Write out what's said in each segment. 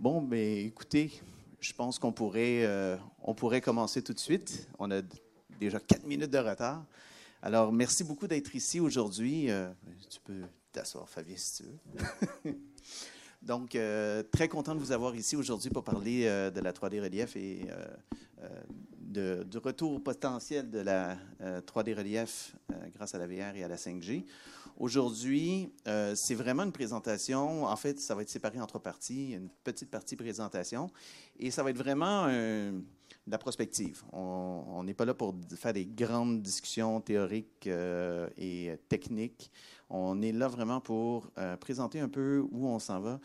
Bon, mais écoutez, je pense qu'on pourrait, euh, pourrait commencer tout de suite. On a déjà quatre minutes de retard. Alors, merci beaucoup d'être ici aujourd'hui. Euh, tu peux t'asseoir, Fabien, si tu veux. Donc, euh, très content de vous avoir ici aujourd'hui pour parler de la 3D relief et du retour potentiel de la 3D relief grâce à la VR et à la 5G. Aujourd'hui, euh, c'est vraiment une présentation. En fait, ça va être séparé en trois parties. Une petite partie présentation. Et ça va être vraiment de la prospective. On n'est pas là pour faire des grandes discussions théoriques euh, et techniques. On est là vraiment pour euh, présenter un peu où on s'en va.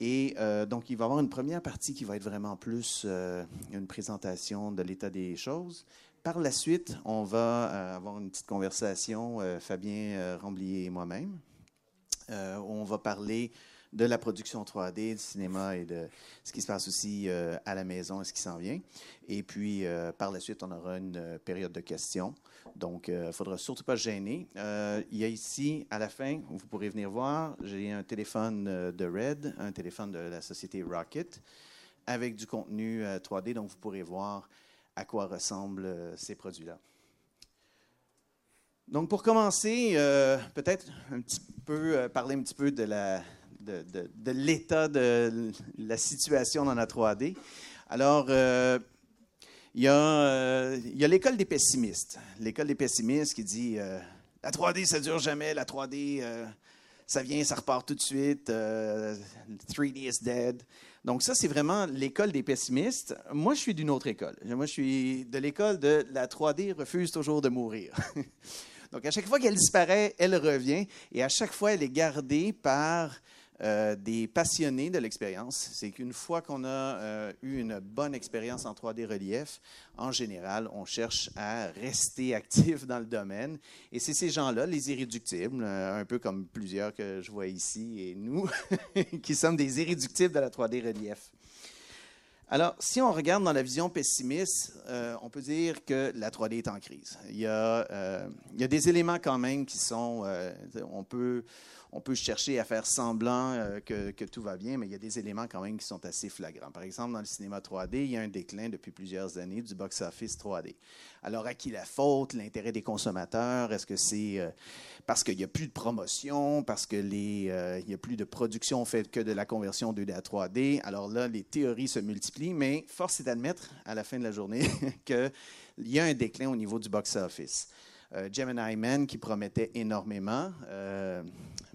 Et donc, il va y avoir une première partie qui va être vraiment plus une présentation de l'état des choses. Par la suite, on va euh, avoir une petite conversation, euh, Fabien euh, Ramblier et moi-même. on va parler de la production 3D, du cinéma et de ce qui se passe aussi à la maison et ce qui s'en vient. Et puis, par la suite, on aura une période de questions. Donc, il ne faudra surtout pas gêner. il y a ici, à la fin, vous pourrez venir voir, j'ai un téléphone de Red, un téléphone de la société Rocket, avec du contenu 3D. Donc, vous pourrez voir à quoi ressemblent euh, ces produits-là. Donc, pour commencer, euh, peut-être un petit peu euh, parler un petit peu de l'état de la situation dans la 3D. Alors, il y a, y a l'école des pessimistes. L'école des pessimistes qui dit la 3D, ça dure jamais, la 3D, ça vient, ça repart tout de suite, 3D is dead. Donc ça, c'est vraiment l'école des pessimistes. Moi, je suis d'une autre école. Moi, je suis de l'école de la 3D refuse toujours de mourir. Donc à chaque fois qu'elle disparaît, elle revient et à chaque fois, elle est gardée par euh, des passionnés de l'expérience. C'est qu'une fois qu'on a euh, eu une bonne expérience en 3D relief, en général, on cherche à rester actif dans le domaine. Et c'est ces gens-là, les irréductibles, euh, un peu comme plusieurs que je vois ici et nous, qui sommes des irréductibles de la 3D relief. Alors, si on regarde dans la vision pessimiste, on peut dire que la 3D est en crise. Il y a, il y a des éléments quand même qui sont, on peut on peut chercher à faire semblant euh, que, tout va bien, mais il y a des éléments quand même qui sont assez flagrants. Par exemple, dans le cinéma 3D, il y a un déclin depuis plusieurs années du box-office 3D. Alors, à qui la faute? L'intérêt des consommateurs? Est-ce que c'est euh, parce qu'il n'y a plus de promotion, parce qu'il euh, n'y a plus de production faite que de la conversion 2D à 3D? Alors là, les théories se multiplient, mais force est d'admettre, à la fin de la journée, qu'il y a un déclin au niveau du box-office. Gemini Man, qui promettait énormément,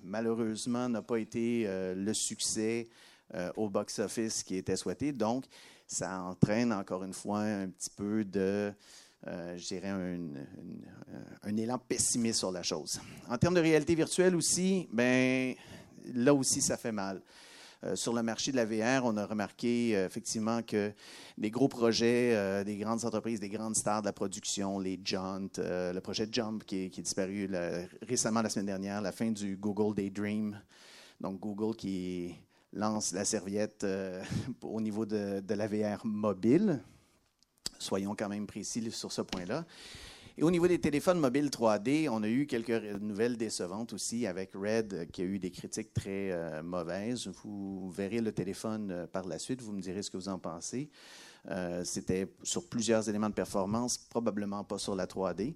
malheureusement, n'a pas été euh, le succès euh, au box-office qui était souhaité. Donc, ça entraîne encore une fois un petit peu de, euh, je dirais, un, élan pessimiste sur la chose. En termes de réalité virtuelle aussi, ben, là aussi, ça fait mal. Sur le marché de la VR, on a remarqué effectivement que des gros projets, des grandes entreprises, des grandes stars de la production, les Jaunt, le projet Jump qui est, disparu récemment la semaine dernière, la fin du Google Daydream. Donc Google qui lance la serviette au niveau de, de, la VR mobile. Soyons quand même précis sur ce point-là. Et au niveau des téléphones mobiles 3D, on a eu quelques nouvelles décevantes aussi avec Red qui a eu des critiques très euh, mauvaises. Vous verrez le téléphone euh, par la suite, vous me direz ce que vous en pensez. Euh, c'était sur plusieurs éléments de performance, probablement pas sur la 3D.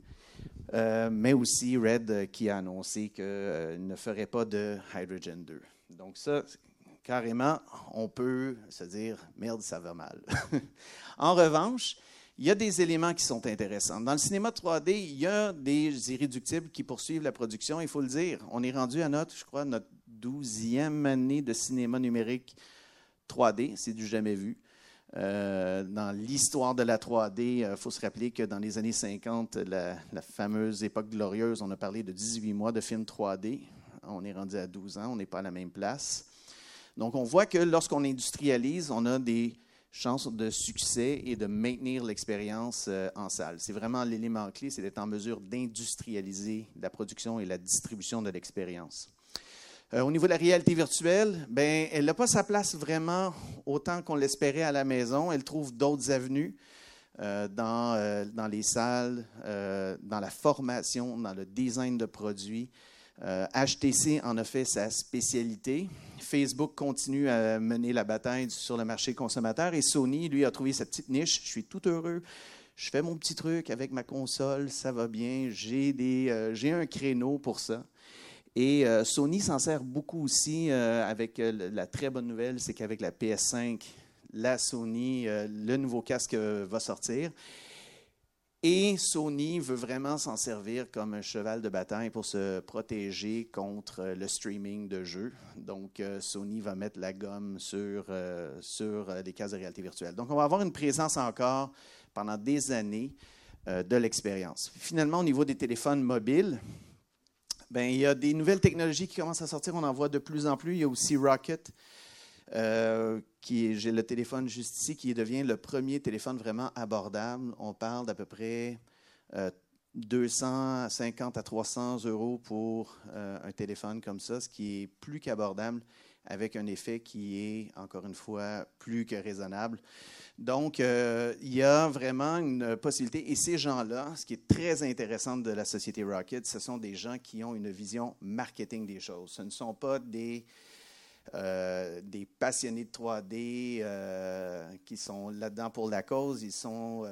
mais aussi Red qui a annoncé qu'il ne ferait pas de Hydrogen 2. Donc ça, carrément, on peut se dire, merde, ça va mal. en revanche, il y a des éléments qui sont intéressants. Dans le cinéma 3D, il y a des irréductibles qui poursuivent la production, il faut le dire. On est rendu à notre, je crois, notre douzième année de cinéma numérique 3D. C'est du jamais vu. Euh, dans l'histoire de la 3D, il euh, faut se rappeler que dans les années 50, la, la, fameuse époque glorieuse, on a parlé de 18 mois de films 3D. On est rendu à 12 ans, on n'est pas à la même place. Donc, on voit que lorsqu'on industrialise, on a des chance de succès et de maintenir l'expérience euh, en salle. C'est vraiment l'élément clé, c'est d'être en mesure d'industrialiser la production et la distribution de l'expérience. Euh, au niveau de la réalité virtuelle, ben, elle n'a pas sa place vraiment autant qu'on l'espérait à la maison. Elle trouve d'autres avenues euh, dans, dans les salles, dans la formation, dans le design de produits. HTC en a fait sa spécialité. Facebook continue à mener la bataille sur le marché consommateur et Sony, lui, a trouvé sa petite niche. Je suis tout heureux. Je fais mon petit truc avec ma console, ça va bien. J'ai un créneau pour ça. Et euh, Sony s'en sert beaucoup aussi euh, avec euh, la très bonne nouvelle, c'est qu'avec la PS5, la Sony, le nouveau casque va sortir. Et Sony veut vraiment s'en servir comme un cheval de bataille pour se protéger contre le streaming de jeux. Donc, Sony va mettre la gomme sur, sur les casques de réalité virtuelle. Donc, on va avoir une présence encore pendant des années de l'expérience. Finalement, au niveau des téléphones mobiles, ben, il y a des nouvelles technologies qui commencent à sortir. On en voit de plus en plus. Il y a aussi Rocket, euh, j'ai le téléphone juste ici, qui devient le premier téléphone vraiment abordable. On parle d'à peu près 250 euh, à 300 euros pour euh, un téléphone comme ça, ce qui est plus qu'abordable avec un effet qui est, encore une fois, plus que raisonnable. Donc, euh, il y a vraiment une possibilité. Et ces gens-là, ce qui est très intéressant de la société Rocket, ce sont des gens qui ont une vision marketing des choses. Ce ne sont pas des, euh, des passionnés de 3D euh, qui sont là-dedans pour la cause. Ils, sont,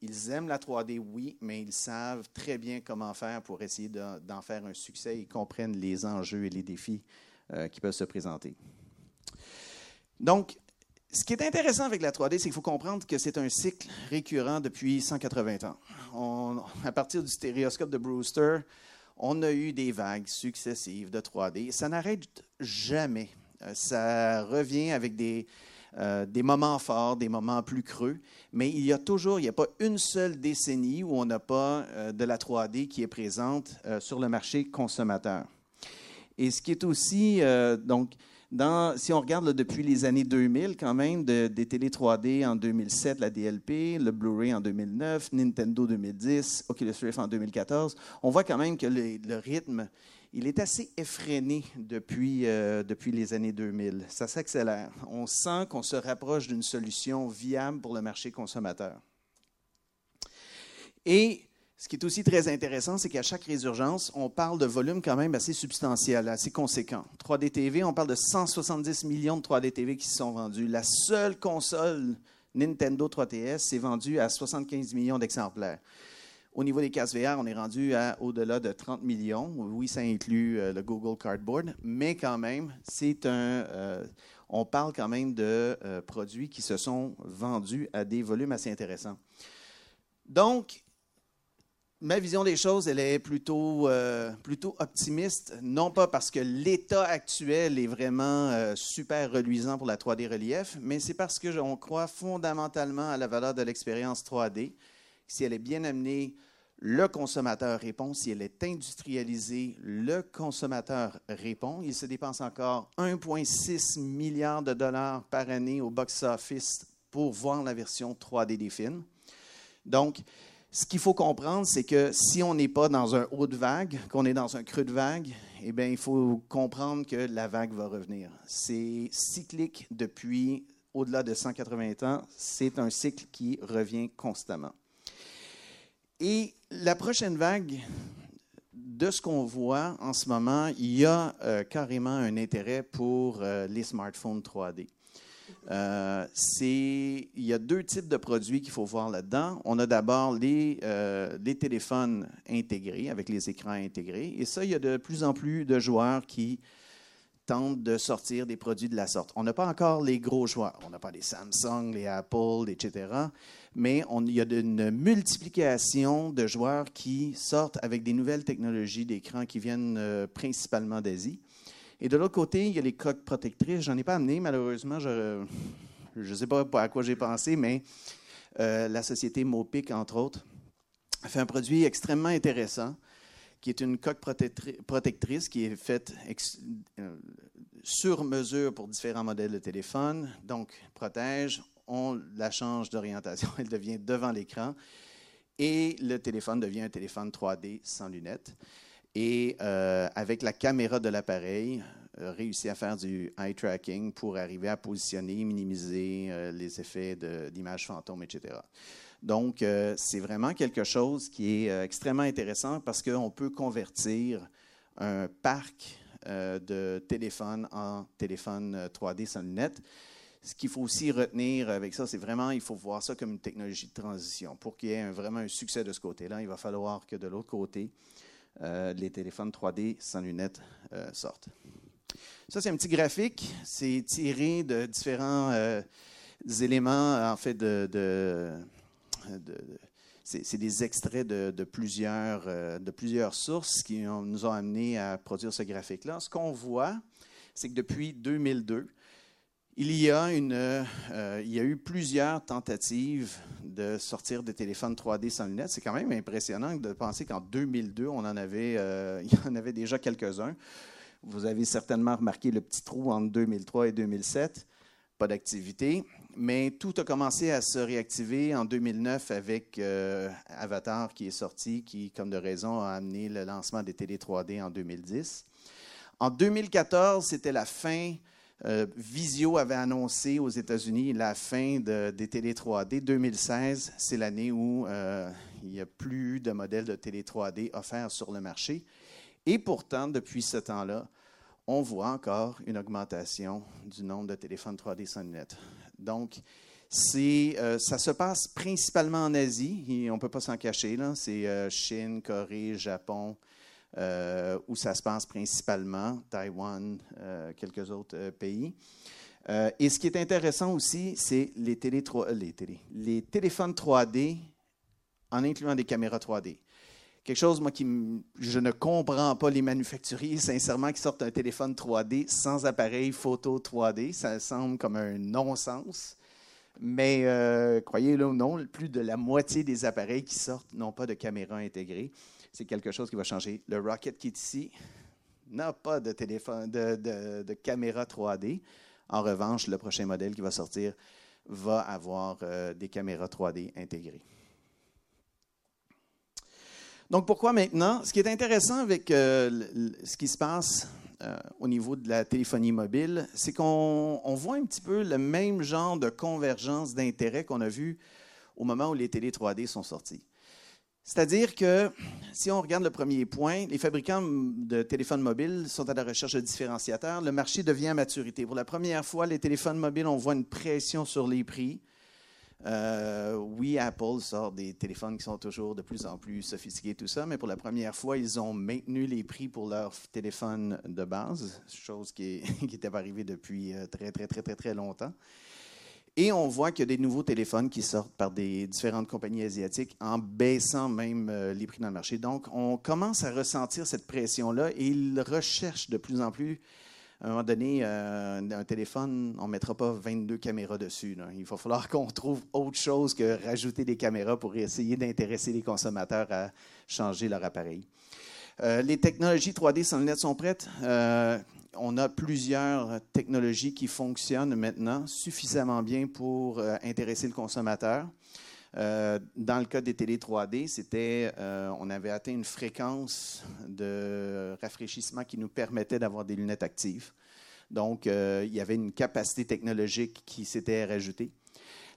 ils aiment la 3D, oui, mais ils savent très bien comment faire pour essayer d'en faire un succès. Ils comprennent les enjeux et les défis qui peuvent se présenter. Donc, ce qui est intéressant avec la 3D, c'est qu'il faut comprendre que c'est un cycle récurrent depuis 180 ans. à partir du stéréoscope de Brewster, on a eu des vagues successives de 3D. Ça n'arrête jamais. Euh, ça revient avec des, euh, des moments forts, des moments plus creux, mais il y a toujours, il n'y a pas une seule décennie où on n'a pas euh, de la 3D qui est présente sur le marché consommateur. Et ce qui est aussi, donc, si on regarde depuis les années 2000, quand même, des télé 3D en 2007, la DLP, le Blu-ray en 2009, Nintendo 2010, Oculus Rift en 2014, on voit quand même que le, rythme, il est assez effréné depuis, euh, les années 2000. Ça s'accélère. On sent qu'on se rapproche d'une solution viable pour le marché consommateur. Et ce qui est aussi très intéressant, c'est qu'à chaque résurgence, on parle de volume quand même assez substantiel, assez conséquent. 3D TV, on parle de 170 millions de 3D TV qui se sont vendus. La seule console Nintendo 3DS s'est vendue à 75 millions d'exemplaires. Au niveau des casques VR, on est rendu à au-delà de 30 millions. Oui, ça inclut euh, le Google Cardboard, mais quand même, c'est un. Euh, on parle quand même de euh, produits qui se sont vendus à des volumes assez intéressants. Donc, ma vision des choses, elle est plutôt, plutôt optimiste, non pas parce que l'état actuel est vraiment super reluisant pour la 3D relief, mais c'est parce que on croit fondamentalement à la valeur de l'expérience 3D. Si elle est bien amenée, le consommateur répond. Si elle est industrialisée, le consommateur répond. Il se dépense encore 1,6 milliard de dollars par année au box-office pour voir la version 3D des films. Donc, ce qu'il faut comprendre, c'est que si on n'est pas dans un haut de vague, qu'on est dans un creux de vague, eh bien, il faut comprendre que la vague va revenir. C'est cyclique depuis au-delà de 180 ans. C'est un cycle qui revient constamment. Et la prochaine vague, de ce qu'on voit en ce moment, il y a euh, carrément un intérêt pour euh, les smartphones 3D. Euh, il y a deux types de produits qu'il faut voir là-dedans. On a d'abord les, les, téléphones intégrés, avec les écrans intégrés. Et ça, il y a de plus en plus de joueurs qui tentent de sortir des produits de la sorte. On n'a pas encore les gros joueurs. On n'a pas les Samsung, les Apple, etc. Mais il y a une multiplication de joueurs qui sortent avec des nouvelles technologies d'écran qui viennent euh, principalement d'Asie. Et de l'autre côté, il y a les coques protectrices. Je n'en ai pas amené, malheureusement. Je ne sais pas à quoi j'ai pensé, mais euh, la société Mopic, entre autres, a fait un produit extrêmement intéressant qui est une coque protectrice qui est faite euh, sur mesure pour différents modèles de téléphone. Donc, protège, on la change d'orientation, elle devient devant l'écran et le téléphone devient un téléphone 3D sans lunettes et euh, avec la caméra de l'appareil, euh, réussi à faire du eye tracking pour arriver à positionner, minimiser euh, les effets d'image fantôme, etc. Donc, c'est vraiment quelque chose qui est extrêmement intéressant parce qu'on peut convertir un parc de téléphones en téléphone 3D sans lunettes. Ce qu'il faut aussi retenir avec ça, c'est vraiment, il faut voir ça comme une technologie de transition. Pour qu'il y ait vraiment un succès de ce côté-là, il va falloir que de l'autre côté, les téléphones 3D sans lunettes sortent. Ça, c'est un petit graphique. C'est tiré de différents éléments, en fait, de c'est des extraits de, plusieurs, euh, de plusieurs sources qui nous ont amenés à produire ce graphique-là. Ce qu'on voit, c'est que depuis 2002, il y, a une, euh, il y a eu plusieurs tentatives de sortir des téléphones 3D sans lunettes. C'est quand même impressionnant de penser qu'en 2002, on en avait, euh, il y en avait déjà quelques-uns. Vous avez certainement remarqué le petit trou entre 2003 et 2007. Pas d'activité mais tout a commencé à se réactiver en 2009 avec euh, Avatar qui est sorti, qui, comme de raison, a amené le lancement des télé 3D en 2010. En 2014, c'était la fin. Euh, Visio avait annoncé aux États-Unis la fin des télé 3D. 2016, c'est l'année où euh, il n'y a plus de modèles de télé 3D offerts sur le marché. Et pourtant, depuis ce temps-là, on voit encore une augmentation du nombre de téléphones 3D sans lunettes. Donc, euh, ça se passe principalement en Asie, on ne peut pas s'en cacher. C'est Chine, Corée, Japon, euh, où ça se passe principalement, Taïwan, quelques autres pays. et ce qui est intéressant aussi, c'est les, télé, les, télé, les téléphones 3D en incluant des caméras 3D quelque chose, moi, qui je ne comprends pas les manufacturiers, sincèrement, qui sortent un téléphone 3D sans appareil photo 3D. Ça semble comme un non-sens. Mais euh, croyez-le ou non, plus de la moitié des appareils qui sortent n'ont pas de caméra intégrée. C'est quelque chose qui va changer. Le Rocket qui est ici n'a pas de, caméra 3D. En revanche, le prochain modèle qui va sortir va avoir euh, des caméras 3D intégrées. Donc, pourquoi maintenant? Ce qui est intéressant avec euh, ce qui se passe euh, au niveau de la téléphonie mobile, c'est qu'on voit un petit peu le même genre de convergence d'intérêt qu'on a vu au moment où les télé 3D sont sortis. C'est-à-dire que si on regarde le premier point, les fabricants de téléphones mobiles sont à la recherche de différenciateurs. Le marché devient à maturité. Pour la première fois, les téléphones mobiles, on voit une pression sur les prix. Euh, oui, Apple sort des téléphones qui sont toujours de plus en plus sophistiqués, tout ça, mais pour la première fois, ils ont maintenu les prix pour leurs téléphones de base, chose qui n'était pas arrivée depuis euh, très, très, très, très, très longtemps. Et on voit qu'il y a des nouveaux téléphones qui sortent par des différentes compagnies asiatiques en baissant même euh, les prix dans le marché. Donc, on commence à ressentir cette pression-là et ils recherchent de plus en plus à un moment donné, euh, un téléphone, on ne mettra pas 22 caméras dessus. Il va falloir qu'on trouve autre chose que rajouter des caméras pour essayer d'intéresser les consommateurs à changer leur appareil. Euh, les technologies 3D sans lunettes sont prêtes. Euh, on a plusieurs technologies qui fonctionnent maintenant suffisamment bien pour intéresser le consommateur. Euh, dans le cas des télé 3D, c'était, euh, on avait atteint une fréquence de rafraîchissement qui nous permettait d'avoir des lunettes actives. Donc, euh, il y avait une capacité technologique qui s'était rajoutée.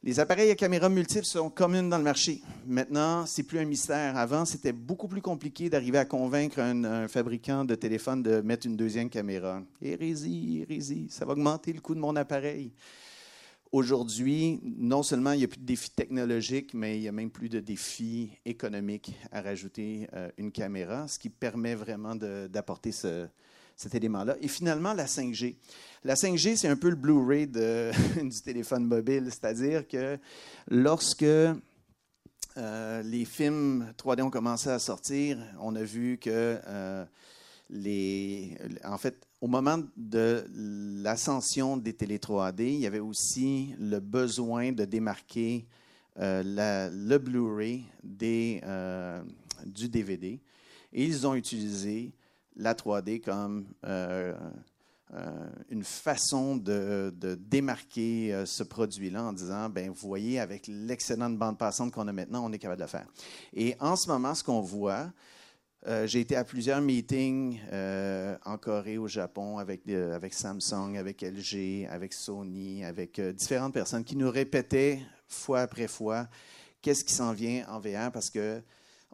Les appareils à caméra multiples sont communs dans le marché. Maintenant, c'est plus un mystère. Avant, c'était beaucoup plus compliqué d'arriver à convaincre un, fabricant de téléphone de mettre une deuxième caméra. Hérésie, hérésie, ça va augmenter le coût de mon appareil. Aujourd'hui, non seulement il n'y a plus de défis technologiques, mais il y a même plus de défis économiques à rajouter euh, une caméra, ce qui permet vraiment d'apporter cet élément-là. Et finalement, la 5G. La 5G, c'est un peu le Blu-ray du téléphone mobile, c'est-à-dire que lorsque euh, les films 3D ont commencé à sortir, on a vu que euh, les, en fait, au moment de l'ascension des télé 3D, il y avait aussi le besoin de démarquer euh, le Blu-ray du DVD. Et ils ont utilisé la 3D comme euh, une façon de, démarquer ce produit-là en disant, ben, vous voyez, avec l'excellente bande passante qu'on a maintenant, on est capable de le faire. Et en ce moment, ce qu'on voit, euh, j'ai été à plusieurs meetings euh, en Corée, au Japon, avec, euh, avec Samsung, avec LG, avec Sony, avec différentes personnes qui nous répétaient fois après fois qu'est-ce qui s'en vient en VR parce que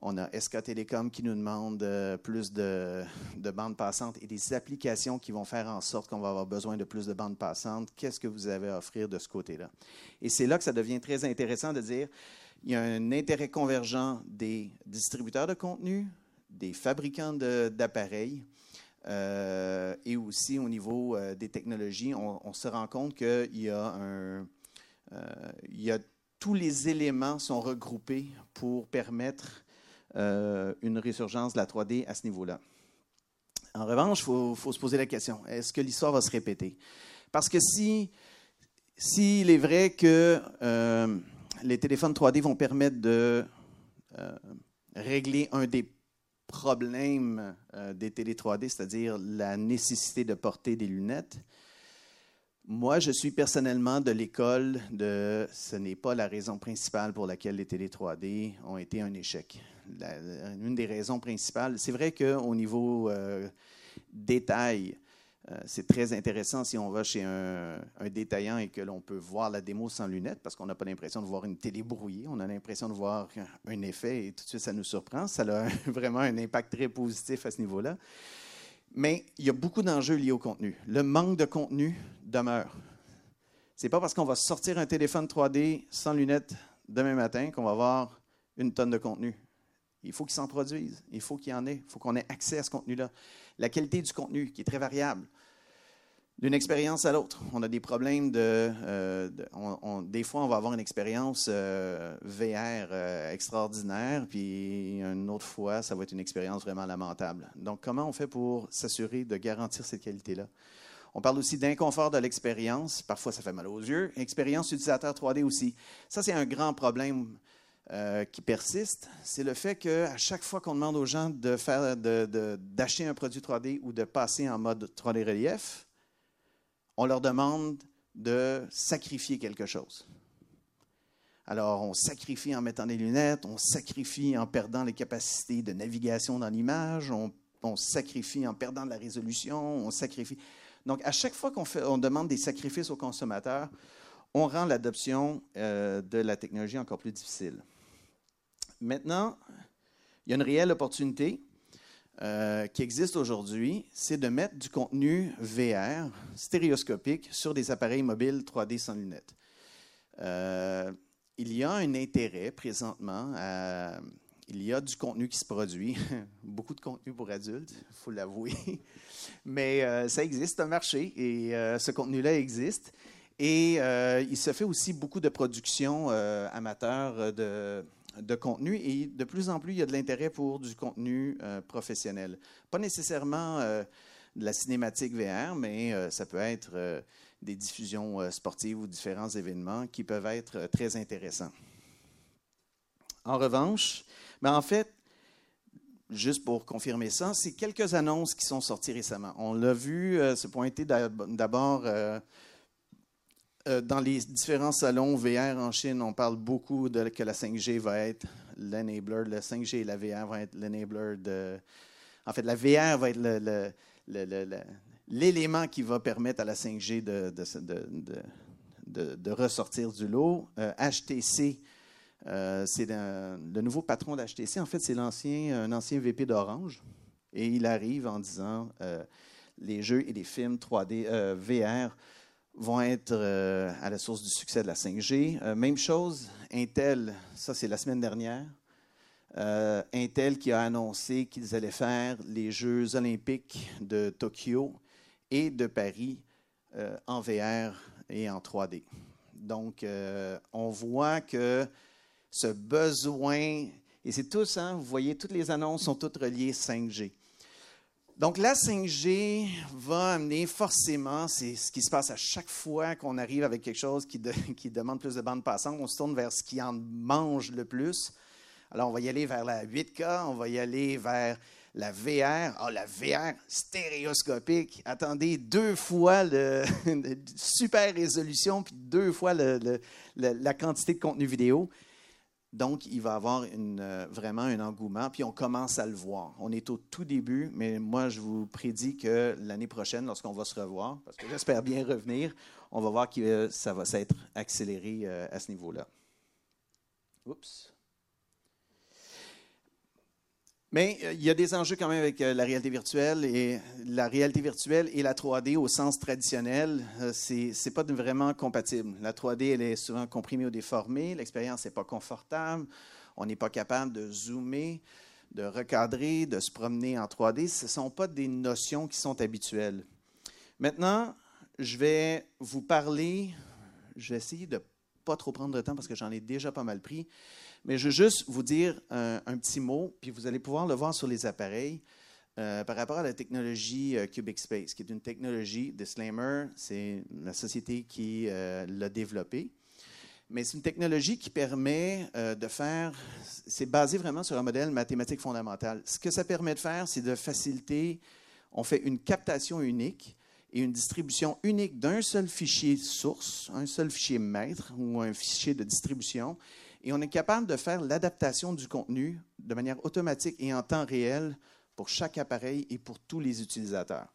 On a SK Télécom qui nous demande euh, plus de, de, bandes passantes et des applications qui vont faire en sorte qu'on va avoir besoin de plus de bandes passantes. Qu'est-ce que vous avez à offrir de ce côté-là? Et c'est là que ça devient très intéressant de dire il y a un intérêt convergent des distributeurs de contenu, des fabricants d'appareils. Euh, et aussi au niveau euh, des technologies, on, se rend compte qu'il y a un, y a tous les éléments sont regroupés pour permettre euh, une résurgence de la 3D à ce niveau-là. En revanche, il faut, se poser la question, est-ce que l'histoire va se répéter? Parce que si, s'il est vrai que euh, les téléphones 3D vont permettre de euh, régler un des problèmes des télé 3D, c'est-à-dire la nécessité de porter des lunettes, moi, je suis personnellement de l'école de ce n'est pas la raison principale pour laquelle les télé 3D ont été un échec. Une des raisons principales, c'est vrai qu'au niveau euh, détail, euh, c'est très intéressant si on va chez un, détaillant et que l'on peut voir la démo sans lunettes parce qu'on n'a pas l'impression de voir une télé brouillée, on a l'impression de voir un effet et tout de suite ça nous surprend. Ça a vraiment un impact très positif à ce niveau-là. Mais il y a beaucoup d'enjeux liés au contenu. Le manque de contenu demeure. Ce n'est pas parce qu'on va sortir un téléphone 3D sans lunettes demain matin qu'on va avoir une tonne de contenu. Il faut qu'il s'en produise. Il faut qu'il y en ait. Il faut qu'on ait accès à ce contenu-là. La qualité du contenu, qui est très variable d'une expérience à l'autre. On a des problèmes de. Euh, des fois, on va avoir une expérience euh, VR euh, extraordinaire, puis une autre fois, ça va être une expérience vraiment lamentable. Donc, comment on fait pour s'assurer de garantir cette qualité-là? On parle aussi d'inconfort de l'expérience. Parfois, ça fait mal aux yeux. Expérience utilisateur 3D aussi. Ça, c'est un grand problème qui persiste. C'est le fait qu'à chaque fois qu'on demande aux gens de faire, d'acheter un produit 3D ou de passer en mode 3D relief, on leur demande de sacrifier quelque chose. Alors, on sacrifie en mettant des lunettes, on sacrifie en perdant les capacités de navigation dans l'image, on, sacrifie en perdant de la résolution, on sacrifie. Donc, à chaque fois qu'on on demande des sacrifices aux consommateurs, on rend l'adoption euh, de la technologie encore plus difficile. Maintenant, il y a une réelle opportunité euh, qui existe aujourd'hui, c'est de mettre du contenu VR stéréoscopique sur des appareils mobiles 3D sans lunettes. Euh, il y a un intérêt présentement il y a du contenu qui se produit, beaucoup de contenu pour adultes, il faut l'avouer, mais euh, ça existe, un marché, et ce contenu-là existe. Et il se fait aussi beaucoup de productions amateurs de, de contenu et de plus en plus, il y a de l'intérêt pour du contenu euh, professionnel. Pas nécessairement euh, de la cinématique VR, mais euh, ça peut être des diffusions sportives ou différents événements qui peuvent être très intéressants. En revanche, ben, en fait, juste pour confirmer ça, c'est quelques annonces qui sont sorties récemment. On l'a vu se pointer d'abord euh, dans les différents salons VR en Chine, on parle beaucoup de que la 5G va être l'enabler. La 5G et la VR vont être l'enabler de. En fait, la VR va être l'élément qui va permettre à la 5G de, ressortir du lot. HTC, euh, euh, c'est le nouveau patron d'HTC. En fait, c'est un ancien VP d'Orange. Et il arrive en disant les jeux et les films 3D VR vont être euh, à la source du succès de la 5G. Euh, même chose, Intel, ça c'est la semaine dernière. Euh, Intel qui a annoncé qu'ils allaient faire les Jeux olympiques de Tokyo et de Paris en VR et en 3D. Donc, on voit que ce besoin, et c'est tous, hein, vous voyez, toutes les annonces sont toutes reliées 5G. Donc, la 5G va amener forcément, c'est ce qui se passe à chaque fois qu'on arrive avec quelque chose qui, qui, demande plus de bandes passantes, on se tourne vers ce qui en mange le plus. Alors, on va y aller vers la 8K, on va y aller vers la VR. Ah, la VR stéréoscopique. Attendez, deux fois le, super résolution, puis deux fois la quantité de contenu vidéo. Donc, il va avoir euh, vraiment un engouement, puis on commence à le voir. On est au tout début, mais moi, je vous prédis que l'année prochaine, lorsqu'on va se revoir, parce que j'espère bien revenir, on va voir que ça va s'être accéléré euh, à ce niveau-là. Oups. Mais il y a des enjeux quand même avec la réalité virtuelle et la réalité virtuelle et la 3D au sens traditionnel, c'est n'est pas vraiment compatible. La 3D, elle est souvent comprimée ou déformée, l'expérience n'est pas confortable, on n'est pas capable de zoomer, de recadrer, de se promener en 3D. Ce ne sont pas des notions qui sont habituelles. Maintenant, je vais vous parler, je vais essayer de pas trop prendre de temps parce que j'en ai déjà pas mal pris, mais je veux juste vous dire un, petit mot, puis vous allez pouvoir le voir sur les appareils. Euh, par rapport à la technologie euh, Cubic Space, qui est une technologie, Disclaimer, c'est la société qui euh, l'a développée. Mais c'est une technologie qui permet de faire, c'est basé vraiment sur un modèle mathématique fondamental. Ce que ça permet de faire, c'est de faciliter, on fait une captation unique une distribution unique d'un seul fichier source, un seul fichier maître ou un fichier de distribution. Et on est capable de faire l'adaptation du contenu de manière automatique et en temps réel pour chaque appareil et pour tous les utilisateurs.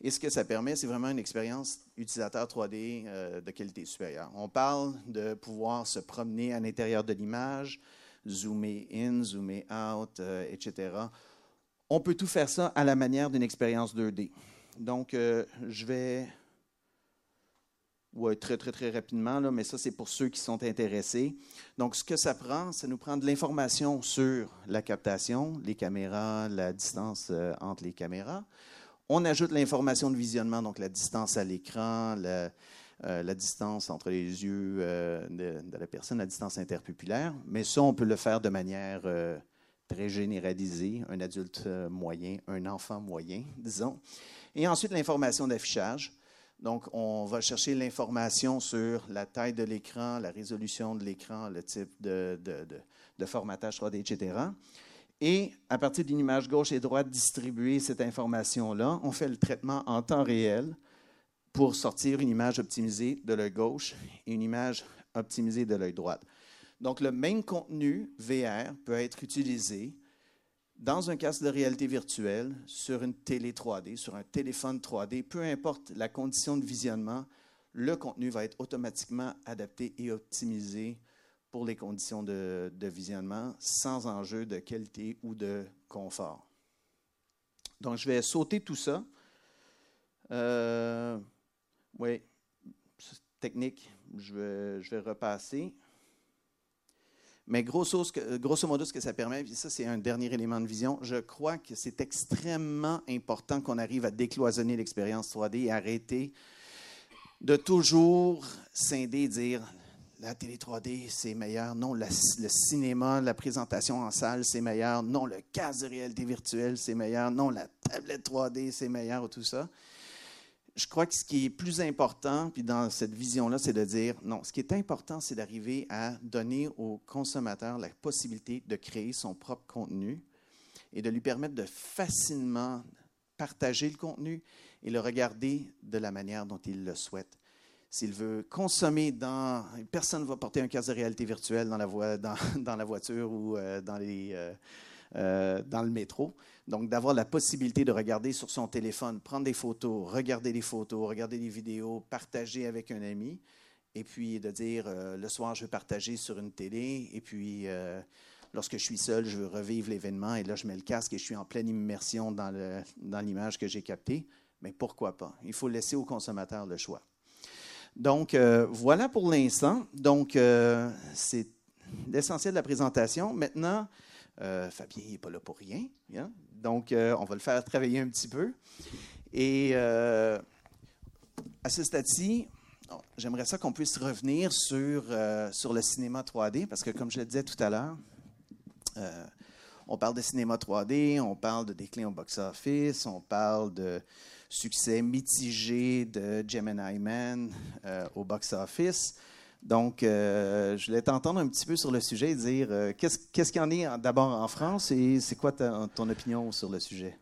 Et ce que ça permet, c'est vraiment une expérience utilisateur 3D euh, de qualité supérieure. On parle de pouvoir se promener à l'intérieur de l'image, zoomer in, zoomer out, euh, etc. On peut tout faire ça à la manière d'une expérience 2D. Donc, euh, je vais. Très, très, très rapidement, là, mais ça, c'est pour ceux qui sont intéressés. Donc, ce que ça prend, ça nous prend de l'information sur la captation, les caméras, la distance euh, entre les caméras. On ajoute l'information de visionnement, donc la distance à l'écran, la, euh, distance entre les yeux de, de, la personne, la distance interpupillaire. Mais ça, on peut le faire de manière très généralisée, un adulte moyen, un enfant moyen, disons. Et ensuite, l'information d'affichage. Donc, on va chercher l'information sur la taille de l'écran, la résolution de l'écran, le type de, formatage 3D, etc. Et à partir d'une image gauche et droite distribuée cette information-là, on fait le traitement en temps réel pour sortir une image optimisée de l'œil gauche et une image optimisée de l'œil droit. Donc, le même contenu VR peut être utilisé dans un casque de réalité virtuelle, sur une télé 3D, sur un téléphone 3D, peu importe la condition de visionnement, le contenu va être automatiquement adapté et optimisé pour les conditions de, visionnement sans enjeu de qualité ou de confort. Donc, je vais sauter tout ça. Euh, oui, technique, je vais, je vais repasser. Mais grosso, modo, ce que ça permet, puis ça c'est un dernier élément de vision, je crois que c'est extrêmement important qu'on arrive à décloisonner l'expérience 3D et arrêter de toujours scinder et dire la télé 3D c'est meilleur, non le cinéma, la présentation en salle c'est meilleur, non le casque de réalité virtuelle c'est meilleur, non la tablette 3D c'est meilleur, ou tout ça je crois que ce qui est plus important, puis dans cette vision-là, c'est de dire, non, ce qui est important, c'est d'arriver à donner au consommateur la possibilité de créer son propre contenu et de lui permettre de facilement partager le contenu et le regarder de la manière dont il le souhaite. S'il veut consommer dans... Personne ne va porter un casque de réalité virtuelle dans la, dans, la voiture ou euh, dans les... Euh, euh, dans le métro. Donc, d'avoir la possibilité de regarder sur son téléphone, prendre des photos, regarder les photos, regarder des vidéos, partager avec un ami, et puis de dire euh, le soir, je veux partager sur une télé, et puis euh, lorsque je suis seul, je veux revivre l'événement, et là, je mets le casque et je suis en pleine immersion dans l'image que j'ai captée. Mais pourquoi pas? Il faut laisser au consommateur le choix. Donc, voilà pour l'instant. Donc, c'est l'essentiel de la présentation. Maintenant, euh, Fabien n'est pas là pour rien. Hein? Donc, euh, on va le faire travailler un petit peu. Et euh, à ce stade-ci, j'aimerais ça qu'on puisse revenir sur, sur le cinéma 3D, parce que comme je le disais tout à l'heure, on parle de cinéma 3D, on parle de déclin au box-office, on parle de succès mitigé de Gemini Man au box-office. Donc, euh, je voulais t'entendre un petit peu sur le sujet et dire euh, qu'est-ce qu'il y en est d'abord en France et c'est quoi ton opinion sur le sujet?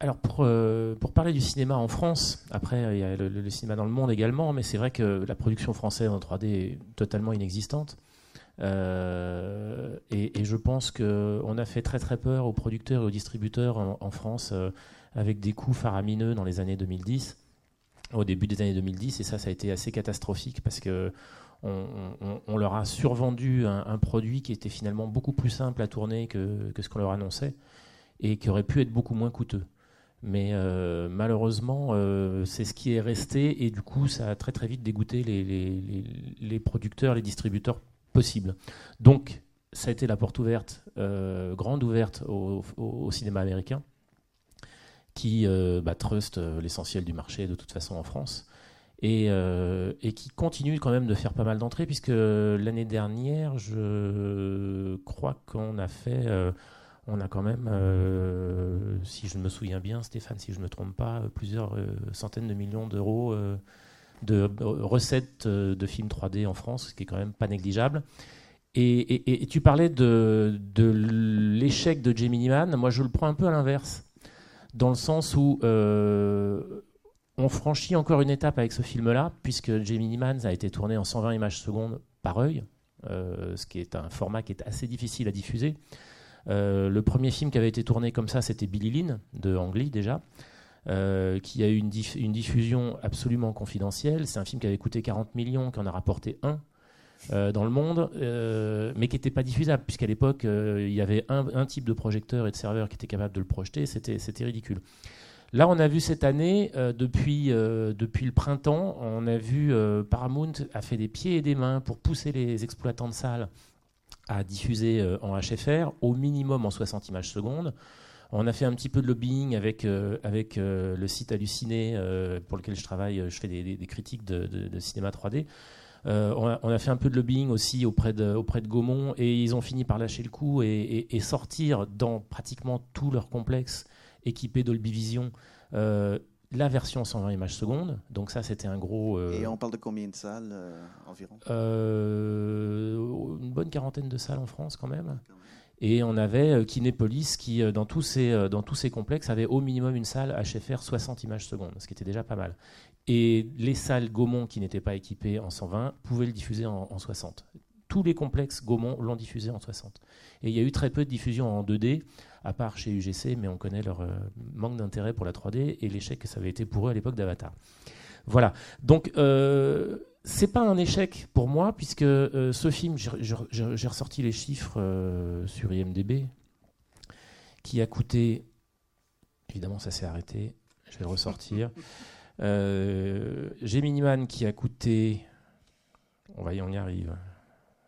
Alors, pour, euh, pour, parler du cinéma en France, après, il y a le, cinéma dans le monde également, mais c'est vrai que la production française en 3D est totalement inexistante. et, je pense qu'on a fait très très peur aux producteurs et aux distributeurs en, en France avec des coûts faramineux dans les années 2010, au début des années 2010, et ça, ça a été assez catastrophique parce que on, leur a survendu un, produit qui était finalement beaucoup plus simple à tourner que, ce qu'on leur annonçait. et qui aurait pu être beaucoup moins coûteux. Mais euh, malheureusement, euh, c'est ce qui est resté et du coup, ça a très très vite dégoûté les, producteurs, les distributeurs possibles. Donc, ça a été la porte ouverte, euh, grande ouverte au, au, cinéma américain, qui bah, trust l'essentiel du marché de toute façon en France. Et, et, qui continue quand même de faire pas mal d'entrées, puisque l'année dernière, je crois qu'on a fait on a quand même, euh, si je me souviens bien, Stéphane, si je ne me trompe pas, plusieurs euh, centaines de millions d'euros euh, de recettes de films 3D en France, ce qui est quand même pas négligeable. Et, tu parlais de, l'échec de Gemini Man. Moi, je le prends un peu à l'inverse, dans le sens où on franchit encore une étape avec ce film-là, puisque Gemini Man a été tourné en 120 images secondes par œil, ce qui est un format qui est assez difficile à diffuser. Euh, le premier film qui avait été tourné comme ça, c'était Billy Lynn, de Ang déjà, euh, qui a eu une, diffusion absolument confidentielle. C'est un film qui avait coûté 40 millions, qui en a rapporté un. Euh, dans le monde, mais qui n'était pas diffusable, puisqu'à l'époque, il y avait un, type de projecteur et de serveur qui était capable de le projeter, c'était ridicule. Là, on a vu cette année, depuis, depuis le printemps, on a vu Paramount a fait des pieds et des mains pour pousser les exploitants de salles à diffuser euh, en HFR, au minimum en 60 images secondes. On a fait un petit peu de lobbying avec, euh, avec euh, le site Halluciné, pour lequel je travaille, je fais des, critiques de, cinéma 3D. On a, fait un peu de lobbying aussi auprès de, auprès de Gaumont et ils ont fini par lâcher le coup et, sortir dans pratiquement tout leur complexe équipé Dolby Vision la version 120 images secondes. Donc ça, c'était un gros... Euh, Et on parle de combien de salles euh, environ? Euh, Une bonne quarantaine de salles en France quand même. Et on avait Kinépolis qui, dans tous, ces, dans tous ces complexes, avait au minimum une salle HFR 60 images secondes, ce qui était déjà pas mal. Et les salles Gaumont qui n'étaient pas équipées en 120 pouvaient le diffuser en, en 60. Tous les complexes Gaumont l'ont diffusé en 60. Et il y a eu très peu de diffusion en 2D à part chez UGC, mais on connaît leur euh, manque d'intérêt pour la 3D et l'échec que ça avait été pour eux à l'époque d'Avatar. Voilà. Donc, euh, c'est pas un échec pour moi, puisque euh, ce film, j'ai ressorti les chiffres euh, sur IMDB, qui a coûté. Évidemment, ça s'est arrêté. Je vais le ressortir. Euh, Man qui a coûté. On va y, on y arrive.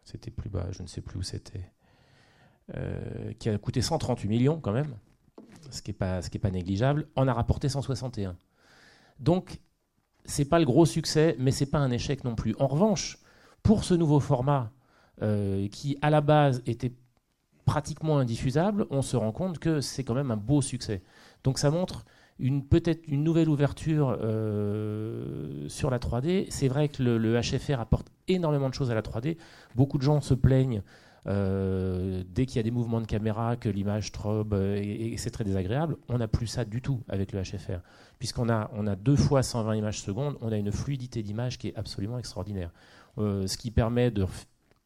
C'était plus bas, je ne sais plus où c'était. Euh, qui a coûté 138 millions quand même, ce qui n'est pas, pas négligeable, en a rapporté 161. Donc, c'est pas le gros succès, mais c'est pas un échec non plus. En revanche, pour ce nouveau format, euh, qui à la base était pratiquement indiffusable, on se rend compte que c'est quand même un beau succès. Donc ça montre peut-être une nouvelle ouverture euh, sur la 3D. C'est vrai que le, HFR apporte énormément de choses à la 3D. Beaucoup de gens se plaignent dès qu'il y a des mouvements de caméra, que l'image trobe euh, et, c'est très désagréable, on n'a plus ça du tout avec le HFR. Puisqu'on a, on a deux fois 120 images secondes, on a une fluidité d'image qui est absolument extraordinaire. Euh, ce qui permet de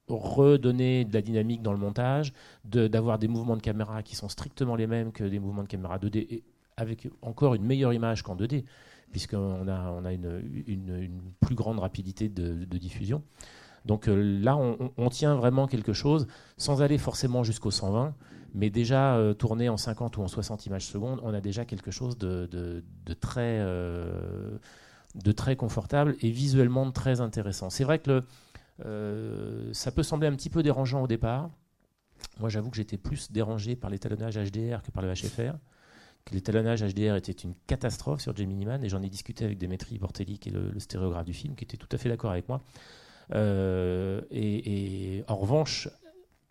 redonner de la dynamique dans le montage, d'avoir des mouvements de caméra qui sont strictement les mêmes que des mouvements de caméra 2D, et avec encore une meilleure image qu'en 2D, puisqu'on a, on a une, une, plus grande rapidité de diffusion. Donc euh, là, on, tient vraiment quelque chose, sans aller forcément jusqu'au 120, mais déjà euh, tourné en 50 ou en 60 images secondes, on a déjà quelque chose de, très, euh, de très confortable et visuellement très intéressant. C'est vrai que ça peut sembler un petit peu dérangeant au départ. Moi, j'avoue que j'étais plus dérangé par l'étalonnage HDR que par le HFR. Que l'étalonnage HDR était une catastrophe sur Gemini Man, et j'en ai discuté avec Dimitri Bortelli, qui est le stéréographe du film, qui était tout à fait d'accord avec moi. Euh, et, en revanche,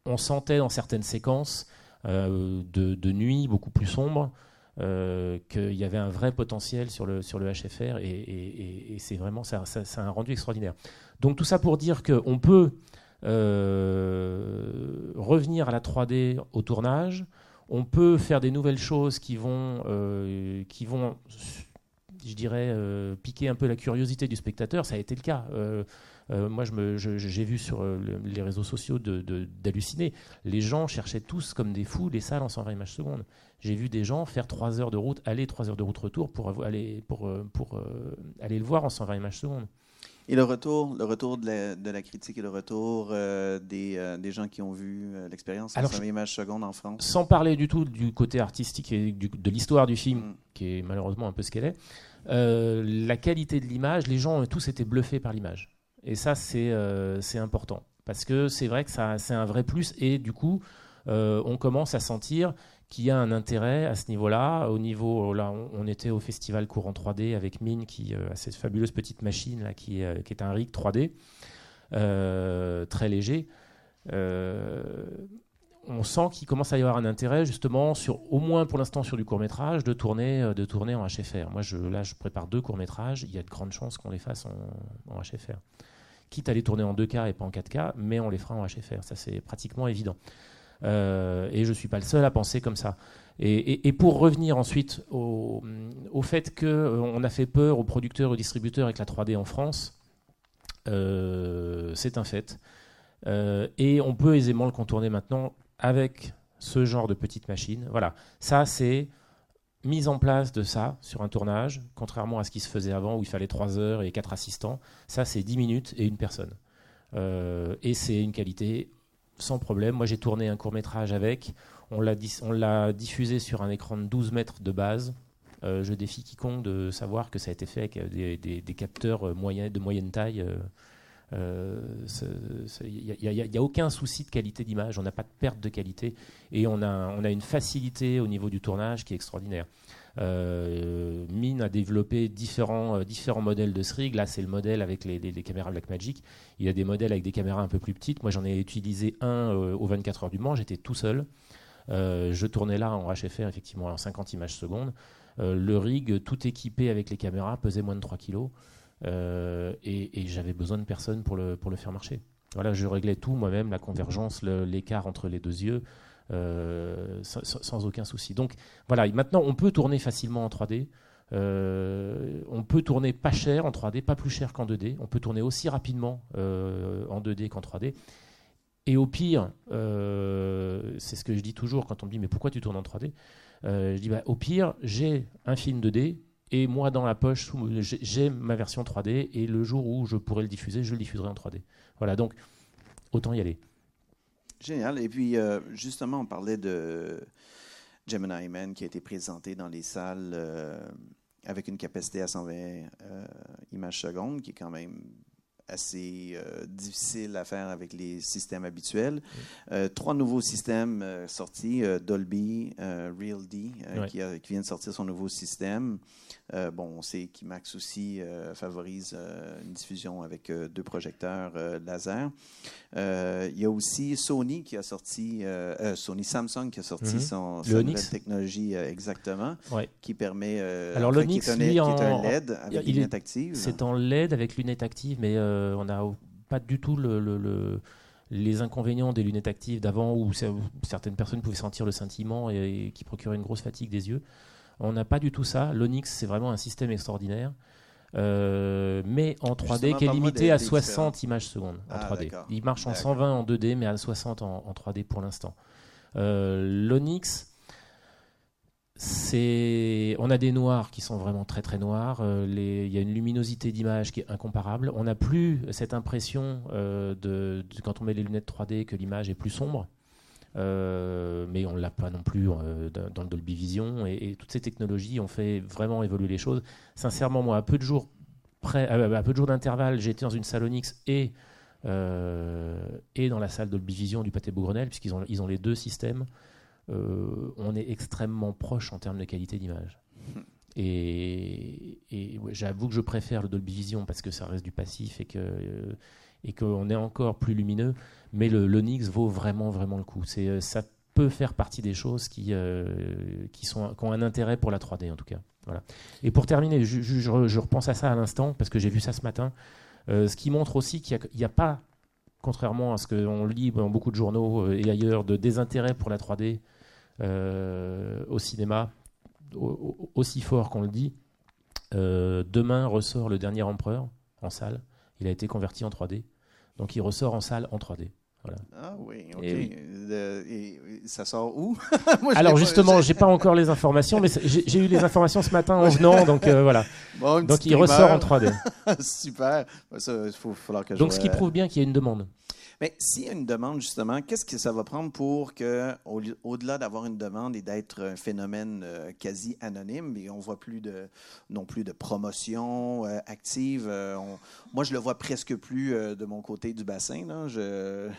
on sentait dans certaines séquences euh, de, nuit beaucoup plus sombres euh, qu'il y avait un vrai potentiel sur le, sur le HFR et, c'est vraiment ça, ça, un rendu extraordinaire. Donc tout ça pour dire qu'on peut revenir à la 3D au tournage, on peut faire des nouvelles choses qui vont, qui vont je dirais, piquer un peu la curiosité du spectateur. Ça a été le cas. Euh, moi, j'ai vu sur euh, les réseaux sociaux d'halluciner. Les gens cherchaient tous comme des fous les salles en 120 images secondes. J'ai vu des gens faire 3 heures de route, aller 3 heures de route retour pour aller, pour, euh, pour, aller le voir en 120 images secondes. Et le retour, le retour de la, critique et le retour des, des, gens qui ont vu l'expérience en première image seconde en France? Sans parler du tout du côté artistique et de l'histoire du film, mm. qui est malheureusement un peu ce qu'elle est, la qualité de l'image, les gens ont tous été bluffés par l'image. Et ça, c'est important. Parce que c'est vrai que c'est un vrai plus. Et du coup, on commence à sentir qu'il y a un intérêt à ce niveau-là. Au niveau, là, on, était au festival Courant 3D avec Mine, qui euh, a cette fabuleuse petite machine là, qui, euh, est un rig 3D euh, très léger. on sent qu'il commence à y avoir un intérêt justement sur, au moins pour l'instant sur du court métrage, de tourner, de tourner en HFR. Moi, là, je prépare deux courts métrages. Il y a de grandes chances qu'on les fasse en HFR quitte à les tourner en 2K et pas en 4K, mais on les fera en HFR. Ça, c'est pratiquement évident. Euh, et je ne suis pas le seul à penser comme ça. Et, pour revenir ensuite au, fait qu'on euh, a fait peur aux producteurs, aux distributeurs avec la 3D en France, euh, c'est un fait. et on peut aisément le contourner maintenant avec ce genre de petite machine. Voilà, ça c'est mise en place de ça sur un tournage, contrairement à ce qui se faisait avant où il fallait 3 heures et 4 assistants. Ça c'est 10 minutes et une personne. et c'est une qualité sans problème. Moi, j'ai tourné un court métrage avec. On l'a diffusé sur un écran de 12 mètres de base. Euh, je défie quiconque de savoir que ça a été fait avec des, capteurs euh, de moyenne taille. Il n'y a, aucun souci de qualité d'image, on n'a pas de perte de qualité et on a, une facilité au niveau du tournage qui est extraordinaire. Euh, Mine a développé différents, euh, différents modèles de SRIG. Là, c'est le modèle avec les, caméras Blackmagic. Il y a des modèles avec des caméras un peu plus petites. Moi, j'en ai utilisé un euh, aux 24 heures du Mans. J'étais tout seul. je tournais là en HFR, effectivement, en 50 images secondes. le rig, tout équipé avec les caméras, pesait moins de 3 kg. et, j'avais besoin de personne pour le, pour le faire marcher. Voilà, je réglais tout moi-même, la convergence, l'écart entre les deux yeux. Euh, sans, aucun souci. Donc voilà, maintenant on peut tourner facilement en 3D. Euh, on peut tourner pas cher en 3D, pas plus cher qu'en 2D. On peut tourner aussi rapidement euh, en 2D qu'en 3D. Et au pire, c'est ce que je dis toujours quand on me dit mais pourquoi tu tournes en 3D Je dis bah, au pire, j'ai un film 2D et moi dans la poche, j'ai ma version 3D et le jour où je pourrai le diffuser, je le diffuserai en 3D. Voilà, donc autant y aller. Génial. Et puis, euh, justement, on parlait de Gemini Man qui a été présenté dans les salles euh, avec une capacité à 120 euh, images secondes, qui est quand même assez difficile à faire avec les systèmes habituels. Trois nouveaux systèmes sortis, Dolby, RealD, qui, qui, vient de sortir son nouveau système. Bon, on sait qu'IMAX aussi favorise une diffusion avec deux projecteurs laser. il y a aussi Sony qui a sorti, Sony Samsung qui a sorti mhm. son, nouvelle technologie exactement, qui permet, Alors l'Onyx, qui, est un LED avec lunettes actives. C'est en LED avec lunettes actives, mais euh, on n'a pas du tout les inconvénients des lunettes actives d'avant où certaines personnes pouvaient sentir le scintillement et, qui procurait une grosse fatigue des yeux. On n'a pas du tout ça. L'Onyx, c'est vraiment un système extraordinaire. Euh, mais en 3D qui est limité à 60 images secondes en 3D. Ah, Il marche en 120 en 2D, mais à 60 en, 3D pour l'instant. Euh, L'Onyx, on a des noirs qui sont vraiment très très noirs. Euh, il y a une luminosité d'image qui est incomparable. On n'a plus cette impression de, quand on met les lunettes 3D que l'image est plus sombre. Euh, mais on ne l'a pas non plus dans le Dolby Vision. Et, toutes ces technologies ont fait vraiment évoluer les choses. Sincèrement, moi, à peu de jours près, à peu de jours d'intervalle, j'étais dans une Salonix et et dans la salle Dolby Vision du Pâté Bougrenel, puisqu'ils ont, ils ont les deux systèmes. Euh, on est extrêmement proche en termes de qualité d'image. Et, j'avoue que je préfère le Dolby Vision parce que ça reste du passif et que euh, et qu'on est encore plus lumineux. Mais le l'Onyx vaut vraiment vraiment le coup. C'est euh, ça peut faire partie des choses qui qui sont qui ont un intérêt pour la 3D en tout cas. Voilà. Et pour terminer, je, repense à ça à l'instant parce que j'ai vu ça ce matin. ce qui montre aussi qu'il n'y a, pas, contrairement à ce qu'on lit dans beaucoup de journaux et ailleurs, de désintérêt pour la 3D euh, au cinéma, aussi fort qu'on le dit. Euh, demain ressort Le Dernier Empereur en salle. Il a été converti en 3D. Donc il ressort en salle en 3D. Ah oui, ok. Et, ça sort où? Alors justement, j'ai pas encore les informations, mais j'ai eu les informations ce matin en venant, donc euh, voilà. donc il ressort en 3D. Super. Ça, faut, que donc ce qui prouve bien qu'il y a une demande. Mais s'il y a une demande, justement, qu'est-ce que ça va prendre pour que, au-delà d'avoir une demande et d'être un phénomène euh, quasi anonyme, et on voit plus de, non plus de promotion euh, active. Euh, moi, je le vois presque plus de mon côté du bassin, je,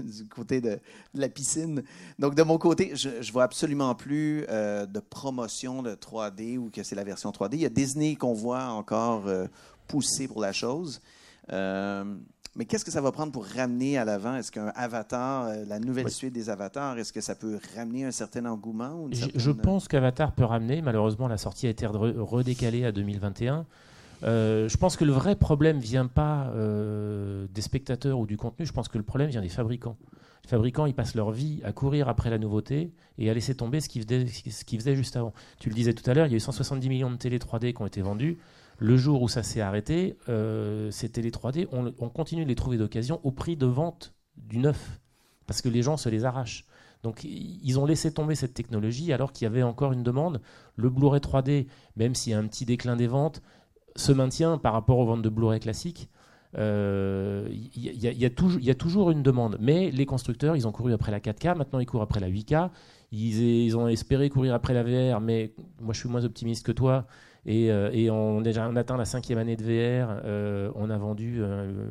du côté de, la piscine. Donc, de mon côté, je, ne vois absolument plus de promotion de 3D ou que c'est la version 3D. Il y a Disney qu'on voit encore pousser pour la chose. Mais qu'est-ce que ça va prendre pour ramener à l'avant? Est-ce qu'un avatar, euh, la nouvelle suite des avatars, est-ce que ça peut ramener un certain engouement? Je pense qu'Avatar peut ramener. Malheureusement, la sortie a été redécalée à 2021. Euh, je pense que le vrai problème vient pas euh, des spectateurs ou du contenu. Je pense que le problème vient des fabricants. Les fabricants, ils passent leur vie à courir après la nouveauté et à laisser tomber ce qu'ils faisaient, faisaient juste avant. Tu le disais tout à l'heure, il y a eu 170 millions de télé 3D qui ont été vendus. Le jour où ça s'est arrêté, euh, ces télé 3D, on, continue de les trouver d'occasion au prix de vente du neuf, parce que les gens se les arrachent. Donc ils ont laissé tomber cette technologie alors qu'il y avait encore une demande. Le Blu-ray 3D, même s'il y a un petit déclin des ventes, se maintient par rapport aux ventes de Blu-ray classiques. Il y, a toujours une demande. Mais les constructeurs, ils ont couru après la 4K, maintenant ils courent après la 8K. Ils, ils ont espéré courir après la VR, mais moi je suis moins optimiste que toi. Et, euh, on, déjà, atteint la cinquième année de VR. Euh, on a vendu euh,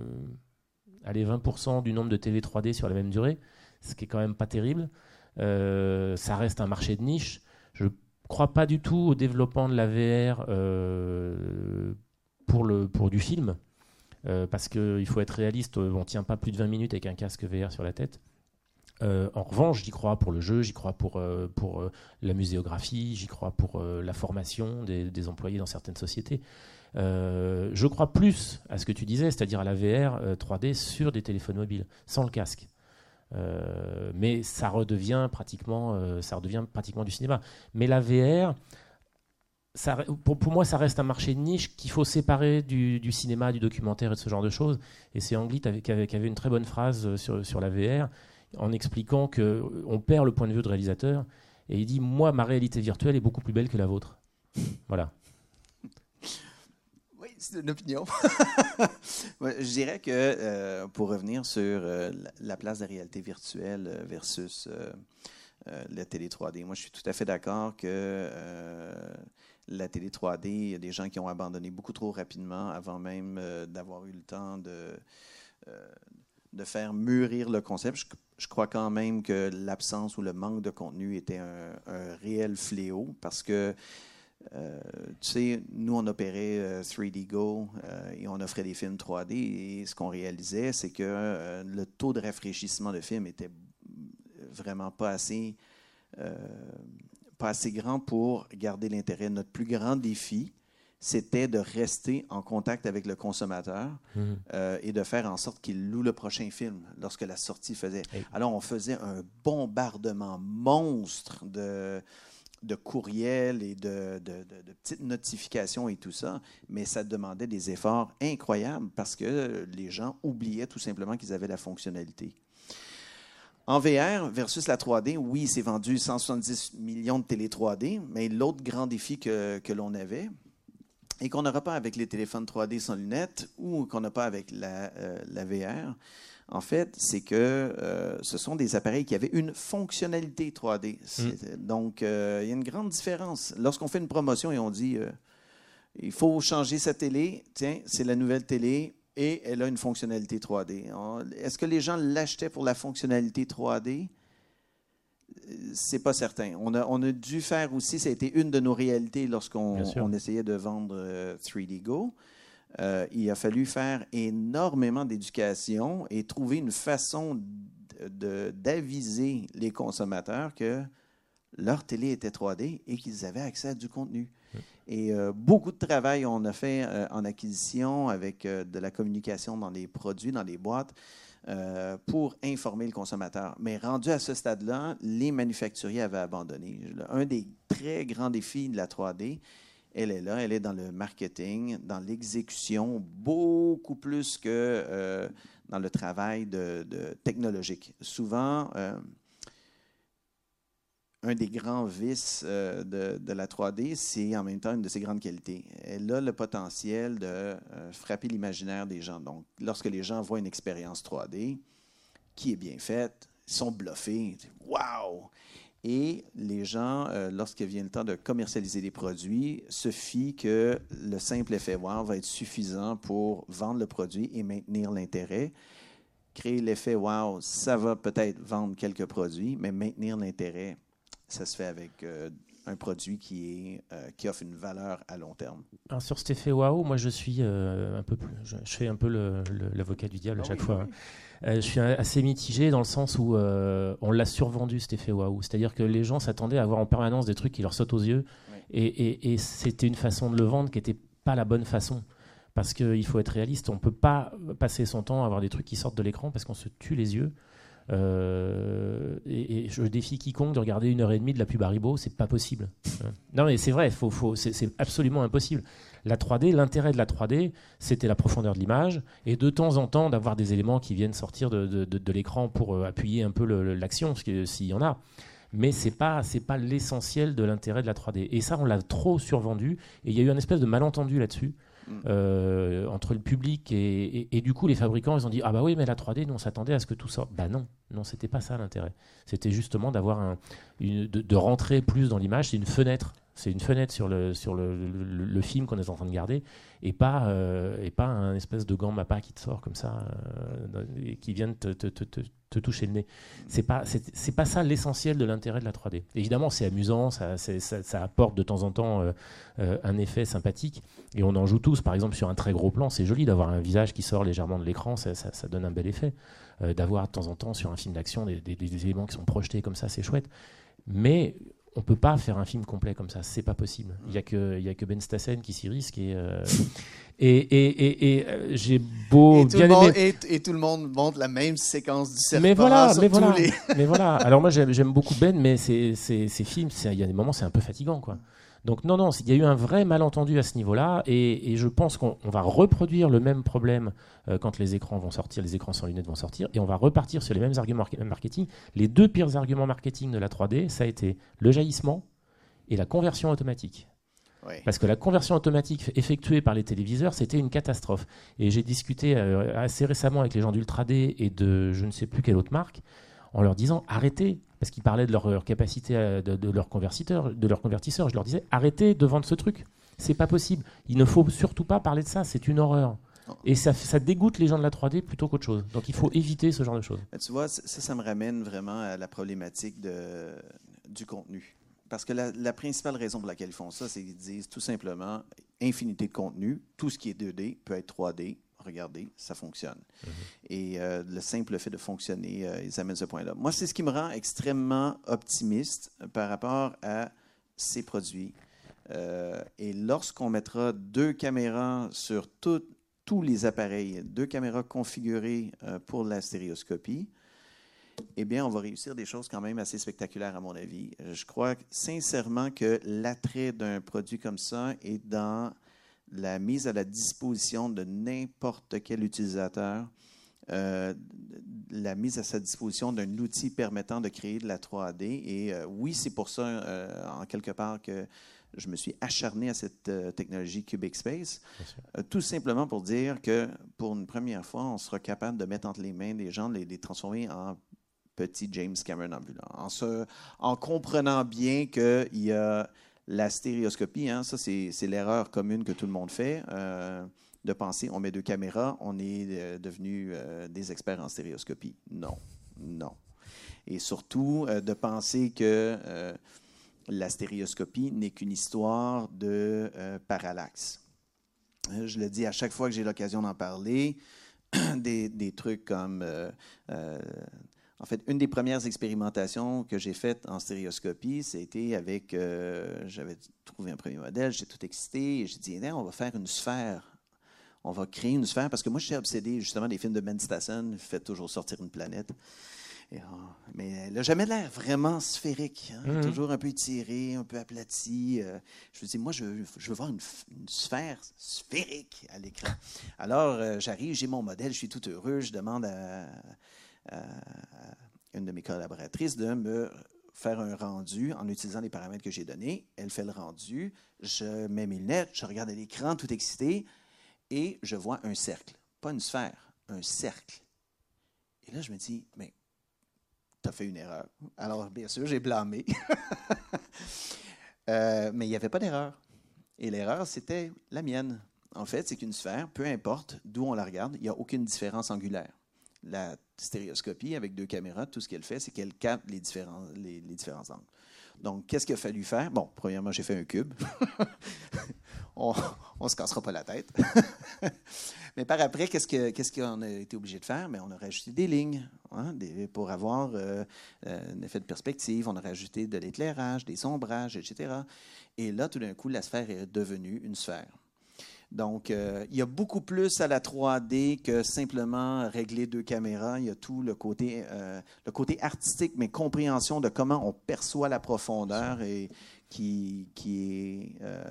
allez, 20% du nombre de TV 3D sur la même durée, ce qui est quand même pas terrible. ça reste un marché de niche. Je crois pas du tout au développement de la VR pour, le, pour du film. parce qu'il faut être réaliste, on ne tient pas plus de 20 minutes avec un casque VR sur la tête. Euh, en revanche, j'y crois pour le jeu, j'y crois pour, euh, pour euh, la muséographie, j'y crois pour la formation des, employés dans certaines sociétés. je crois plus à ce que tu disais, c'est-à-dire à la VR 3D sur des téléphones mobiles, sans le casque. mais ça redevient pratiquement, ça redevient pratiquement du cinéma. Mais la VR, pour, moi, ça reste un marché de niche qu'il faut séparer du, cinéma, du documentaire et de ce genre de choses. Et c'est Anglit qui avait, avait, une très bonne phrase sur, sur la VR en expliquant qu'on perd le point de vue de réalisateur. Et il dit Moi, ma réalité virtuelle est beaucoup plus belle que la vôtre. Voilà. Oui, c'est une opinion. je dirais que euh, pour revenir sur euh, la place de la réalité virtuelle euh, versus la télé 3D, moi je suis tout à fait d'accord que la télé 3D, il y a des gens qui ont abandonné beaucoup trop rapidement avant même d'avoir eu le temps de, de faire mûrir le concept. Je, crois quand même que l'absence ou le manque de contenu était un, réel fléau parce que, euh, tu sais, nous, on opérait 3D euh, Go euh, et on offrait des films 3D et ce qu'on réalisait, c'est que le taux de rafraîchissement de film était vraiment pas assez, pas assez grand pour garder l'intérêt. Notre plus grand défi, c'était de rester en contact avec le consommateur mhm. euh, et de faire en sorte qu'il loue le prochain film lorsque la sortie faisait. Alors, on faisait un bombardement monstre de, de courriels et de, de, petites notifications et tout ça, mais ça demandait des efforts incroyables parce que les gens oubliaient tout simplement qu'ils avaient la fonctionnalité. En VR versus la 3D, oui, c'est vendu 170 millions de télé 3D, mais l'autre grand défi que, que l'on avait, et qu'on n'aura pas avec les téléphones 3D sans lunettes ou qu'on n'a pas avec la, euh, VR, en fait, c'est que euh, ce sont des appareils qui avaient une fonctionnalité 3D. Mm. Donc, euh, il y a une grande différence. Lorsqu'on fait une promotion et on dit il faut changer sa télé, tiens, c'est la nouvelle télé et elle a une fonctionnalité 3D. Est-ce que les gens l'achetaient pour la fonctionnalité 3D? C'est pas certain. On a, on a, dû faire aussi, ça a été une de nos réalités lorsqu'on on essayait de vendre 3D euh, Go. Euh, il a fallu faire énormément d'éducation et trouver une façon d'aviser les consommateurs que leur télé était 3D et qu'ils avaient accès à du contenu. Et euh, beaucoup de travail on a fait en acquisition avec de la communication dans les produits, dans les boîtes. Euh, pour informer le consommateur. Mais rendu à ce stade-là, les manufacturiers avaient abandonné. Un des très grands défis de la 3D, elle est là, elle est dans le marketing, dans l'exécution, beaucoup plus que euh, dans le travail technologique. Souvent, un des grands vices de, de, la 3D, c'est en même temps une de ses grandes qualités. Elle a le potentiel de frapper l'imaginaire des gens. Donc, lorsque les gens voient une expérience 3D qui est bien faite, ils sont bluffés. Waouh! Et les gens, euh, lorsqu'il vient le temps de commercialiser des produits, se fient que le simple effet wow va être suffisant pour vendre le produit et maintenir l'intérêt. Créer l'effet wow, ça va peut-être vendre quelques produits, mais maintenir l'intérêt, ça se fait avec euh, un produit qui, est, euh, qui offre une valeur à long terme. Alors sur cet effet wow, moi je suis un peu plus, je, fais un peu l'avocat du diable à ah chaque fois. Hein. Euh, je suis assez mitigé dans le sens où euh, on l'a survendu cet effet waouh. C'est-à-dire que les gens s'attendaient à avoir en permanence des trucs qui leur sautent aux yeux. Et, c'était une façon de le vendre qui n'était pas la bonne façon. Parce qu'il faut être réaliste, on ne peut pas passer son temps à avoir des trucs qui sortent de l'écran parce qu'on se tue les yeux. Euh, et, je défie quiconque de regarder une heure et demie de la pub Haribo, c'est pas possible. non mais c'est vrai, c'est absolument impossible. La 3D, l'intérêt de la 3D, c'était la profondeur de l'image et de temps en temps d'avoir des éléments qui viennent sortir de, de, l'écran pour euh, appuyer un peu l'action, s'il y en a. Mais c'est pas c'est pas l'essentiel de l'intérêt de la 3D. Et ça, on l'a trop survendu. Et il y a eu un espèce de malentendu là-dessus. Euh, entre le public et, et, du coup les fabricants ils ont dit ah bah oui mais la 3D nous on s'attendait à ce que tout sorte. Bah non non c'était pas ça l'intérêt. C'était justement d'avoir un de, de, rentrer plus dans l'image c'est une fenêtre c'est une fenêtre sur le, sur le, le, film qu'on est en train de garder et pas, euh, et pas un espèce de gant mappa qui te sort comme ça euh, et qui vient te, te, te, te, toucher le nez. C'est pas, c'est, pas ça l'essentiel de l'intérêt de la 3D. Évidemment, c'est amusant, ça, ça, apporte de temps en temps euh, un effet sympathique et on en joue tous. Par exemple, sur un très gros plan, c'est joli d'avoir un visage qui sort légèrement de l'écran, ça, ça donne un bel effet. d'avoir de temps en temps sur un film d'action des, des, des éléments qui sont projetés comme ça, c'est chouette. Mais on peut pas faire un film complet comme ça, c'est pas possible. Il y a que il y a que Ben Stassen qui s'y risque et euh, et, et, et, euh, j'ai beau bien aimer... et, tout le monde montre la même séquence du serpent. Mais voilà, mais voilà, mais voilà. Alors moi j'aime beaucoup Ben, mais ces, ces, ces films, il y a des moments c'est un peu fatigant quoi. Donc non, non, il y a eu un vrai malentendu à ce niveau-là, et, je pense qu'on va reproduire le même problème euh, quand les écrans vont sortir, les écrans sans lunettes vont sortir, et on va repartir sur les mêmes arguments marketing. Les deux pires arguments marketing de la 3D, ça a été le jaillissement et la conversion automatique. Parce que la conversion automatique effectuée par les téléviseurs, c'était une catastrophe. Et j'ai discuté euh, assez récemment avec les gens d'Ultra D et de je ne sais plus quelle autre marque, en leur disant arrêtez, parce qu'ils parlaient de leur, capacité de, leur convertisseur, de leur convertisseur. Je leur disais arrêtez de vendre ce truc. C'est pas possible. Il ne faut surtout pas parler de ça. C'est une horreur. Et ça, ça, dégoûte les gens de la 3D plutôt qu'autre chose. Donc il faut éviter ce genre de choses. Tu vois, ça, ça me ramène vraiment à la problématique de, du contenu. Parce que la, la, principale raison pour laquelle ils font ça, c'est qu'ils disent tout simplement infinité de contenu. Tout ce qui est 2D peut être 3D regardez, ça fonctionne. Mhm. Et euh, le simple fait de fonctionner, euh, ils amènent ce point-là. Moi, c'est ce qui me rend extrêmement optimiste euh, par rapport à ces produits. et lorsqu'on mettra deux caméras sur tous les appareils, deux caméras configurées pour la stéréoscopie, eh bien, on va réussir des choses quand même assez spectaculaires, à mon avis. Je crois sincèrement que l'attrait d'un produit comme ça est dans la mise à la disposition de n'importe quel utilisateur, euh, la mise à sa disposition d'un outil permettant de créer de la 3D. Et euh, oui, c'est pour ça, euh, en quelque part, que je me suis acharné à cette technologie Cubic Space, tout simplement pour dire que pour une première fois, on sera capable de mettre entre les mains des gens, de les, transformer en petits James Cameron en, en comprenant bien qu'il y a la stéréoscopie, hein, ça, c'est l'erreur commune que tout le monde fait. Euh, de penser, on met deux caméras, on est euh, devenu euh, des experts en stéréoscopie. Non, non. Et surtout, de penser que la stéréoscopie n'est qu'une histoire de parallaxe. Je le dis à chaque fois que j'ai l'occasion d'en parler, des, des, trucs comme en fait, une des premières expérimentations que j'ai faites en stéréoscopie, c'était avec, euh, j'avais trouvé un premier modèle, j'étais tout excité, et j'ai dit, on va faire une sphère. On va créer une sphère, parce que moi, je suis obsédé justement des films de Ben Stasson, fait toujours sortir une planète. mais elle n'a jamais l'air vraiment sphérique. Hein. Mhm. Toujours un peu étirée, un peu aplatie. euh. je me dis, moi, je, veux- je veux voir une, sphère sphérique à l'écran. Alors, euh, j'arrive, j'ai mon modèle, je suis tout heureux. Je demande à une de mes collaboratrices de me faire un rendu en utilisant les paramètres que j'ai donnés. Elle fait le rendu. Je mets mes lunettes, je regarde à l'écran, tout excité, et je vois un cercle. Pas une sphère, un cercle. Et là, je me dis, mais tu as fait une erreur. Alors, bien sûr, j'ai blâmé. Euh, mais il n'y avait pas d'erreur. Et l'erreur, c'était la mienne. En fait, c'est qu'une sphère, peu importe d'où on la regarde, il n'y a aucune différence angulaire. La stéréoscopie, avec deux caméras, tout ce qu'elle fait, c'est qu'elle capte les différents, les, différents angles. Donc, qu'est-ce qu'il a fallu faire? Bon, premièrement, j'ai fait un cube. on ne se cassera pas la tête. Mais par après, qu'est-ce que- qu'est-ce qu'on a été obligé de faire? Mais on a rajouté des lignes hein, pour avoir euh, euh, un effet de perspective. On a rajouté de l'éclairage, des ombrages, etc. Et là, tout d'un coup, la sphère est devenue une sphère. Donc, euh, il y a beaucoup plus à la 3D que simplement régler deux caméras. Il y a tout le côté, euh, artistique, mais compréhension de comment on perçoit la profondeur qui, est euh,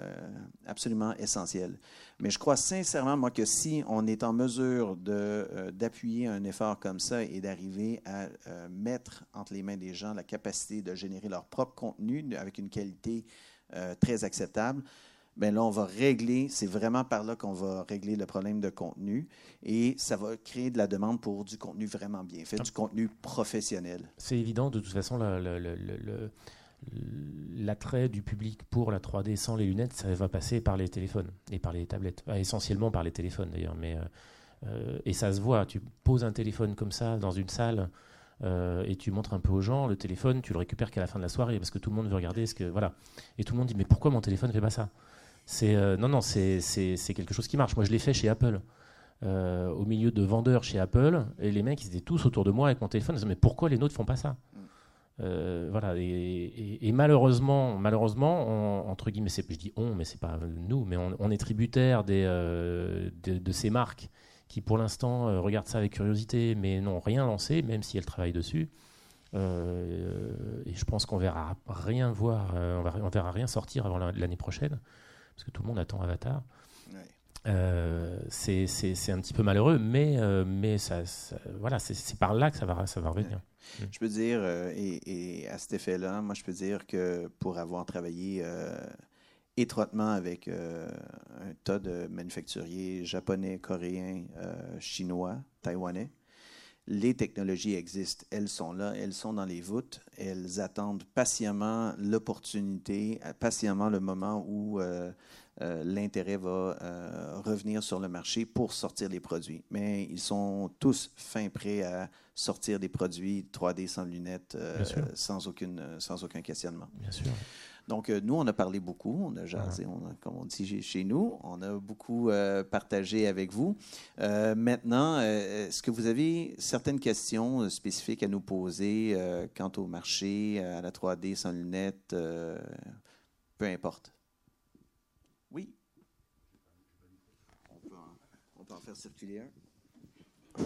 absolument essentiel. Mais je crois sincèrement, moi, que si on est en mesure d'appuyer un effort comme ça et d'arriver à mettre entre les mains des gens la capacité de générer leur propre contenu avec une qualité très acceptable, ben là, on va régler, c'est vraiment par là qu'on va régler le problème de contenu et ça va créer de la demande pour du contenu vraiment bien fait, du contenu professionnel. C'est évident, de toute façon, l'attrait du public pour la 3D sans les lunettes, ça va passer par les téléphones et par les tablettes. Ah, essentiellement par les téléphones d'ailleurs. Mais, euh, euh, et ça se voit, tu poses un téléphone comme ça dans une salle euh, et tu montres un peu aux gens, le téléphone, tu le récupères qu'à la fin de la soirée parce que tout le monde veut regarder ce que. Voilà. Et tout le monde dit Mais pourquoi mon téléphone ne fait pas ça? Euh, Non, non, c'est, quelque chose qui marche. Moi, je l'ai fait chez Apple. euh, au milieu de vendeurs chez Apple, et les mecs, ils étaient tous autour de moi avec mon téléphone. Disaient, mais pourquoi les nôtres font pas ça? Euh, voilà, et, malheureusement, malheureusement, on- entre guillemets, je dis on, mais c'est pas nous, mais on, est tributaire de, ces marques qui, pour l'instant, regardent ça avec curiosité, mais n'ont rien lancé, même si elles travaillent dessus. Et je pense qu'on verra rien voir, on, verra rien sortir avant la- l'année prochaine, parce que tout le monde attend Avatar. Ouais. Euh, c'est un petit peu malheureux, mais, euh, mais ça, ça- voilà, c'est par là que ça va, ça va revenir. Je peux dire, euh, et, et à cet effet-là, moi, je peux dire que pour avoir travaillé étroitement avec un tas de manufacturiers japonais, coréens, chinois, taïwanais, les technologies existent, elles sont là, elles sont dans les voûtes, elles attendent patiemment l'opportunité, patiemment le moment où euh, euh, l'intérêt va euh, revenir sur le marché pour sortir les produits. Mais ils sont tous fin prêts à sortir des produits 3D sans lunettes, sans, aucune, sans aucun questionnement. Bien sûr. Donc, euh, nous, on a parlé beaucoup, on a jasé, on a- comme on dit chez- nous, on a beaucoup euh, partagé avec vous. Euh, maintenant, euh, est-ce que vous avez certaines questions spécifiques à nous poser quant au marché, à la 3D sans lunettes, peu importe? Oui? On peut en, on peut en faire circuler un.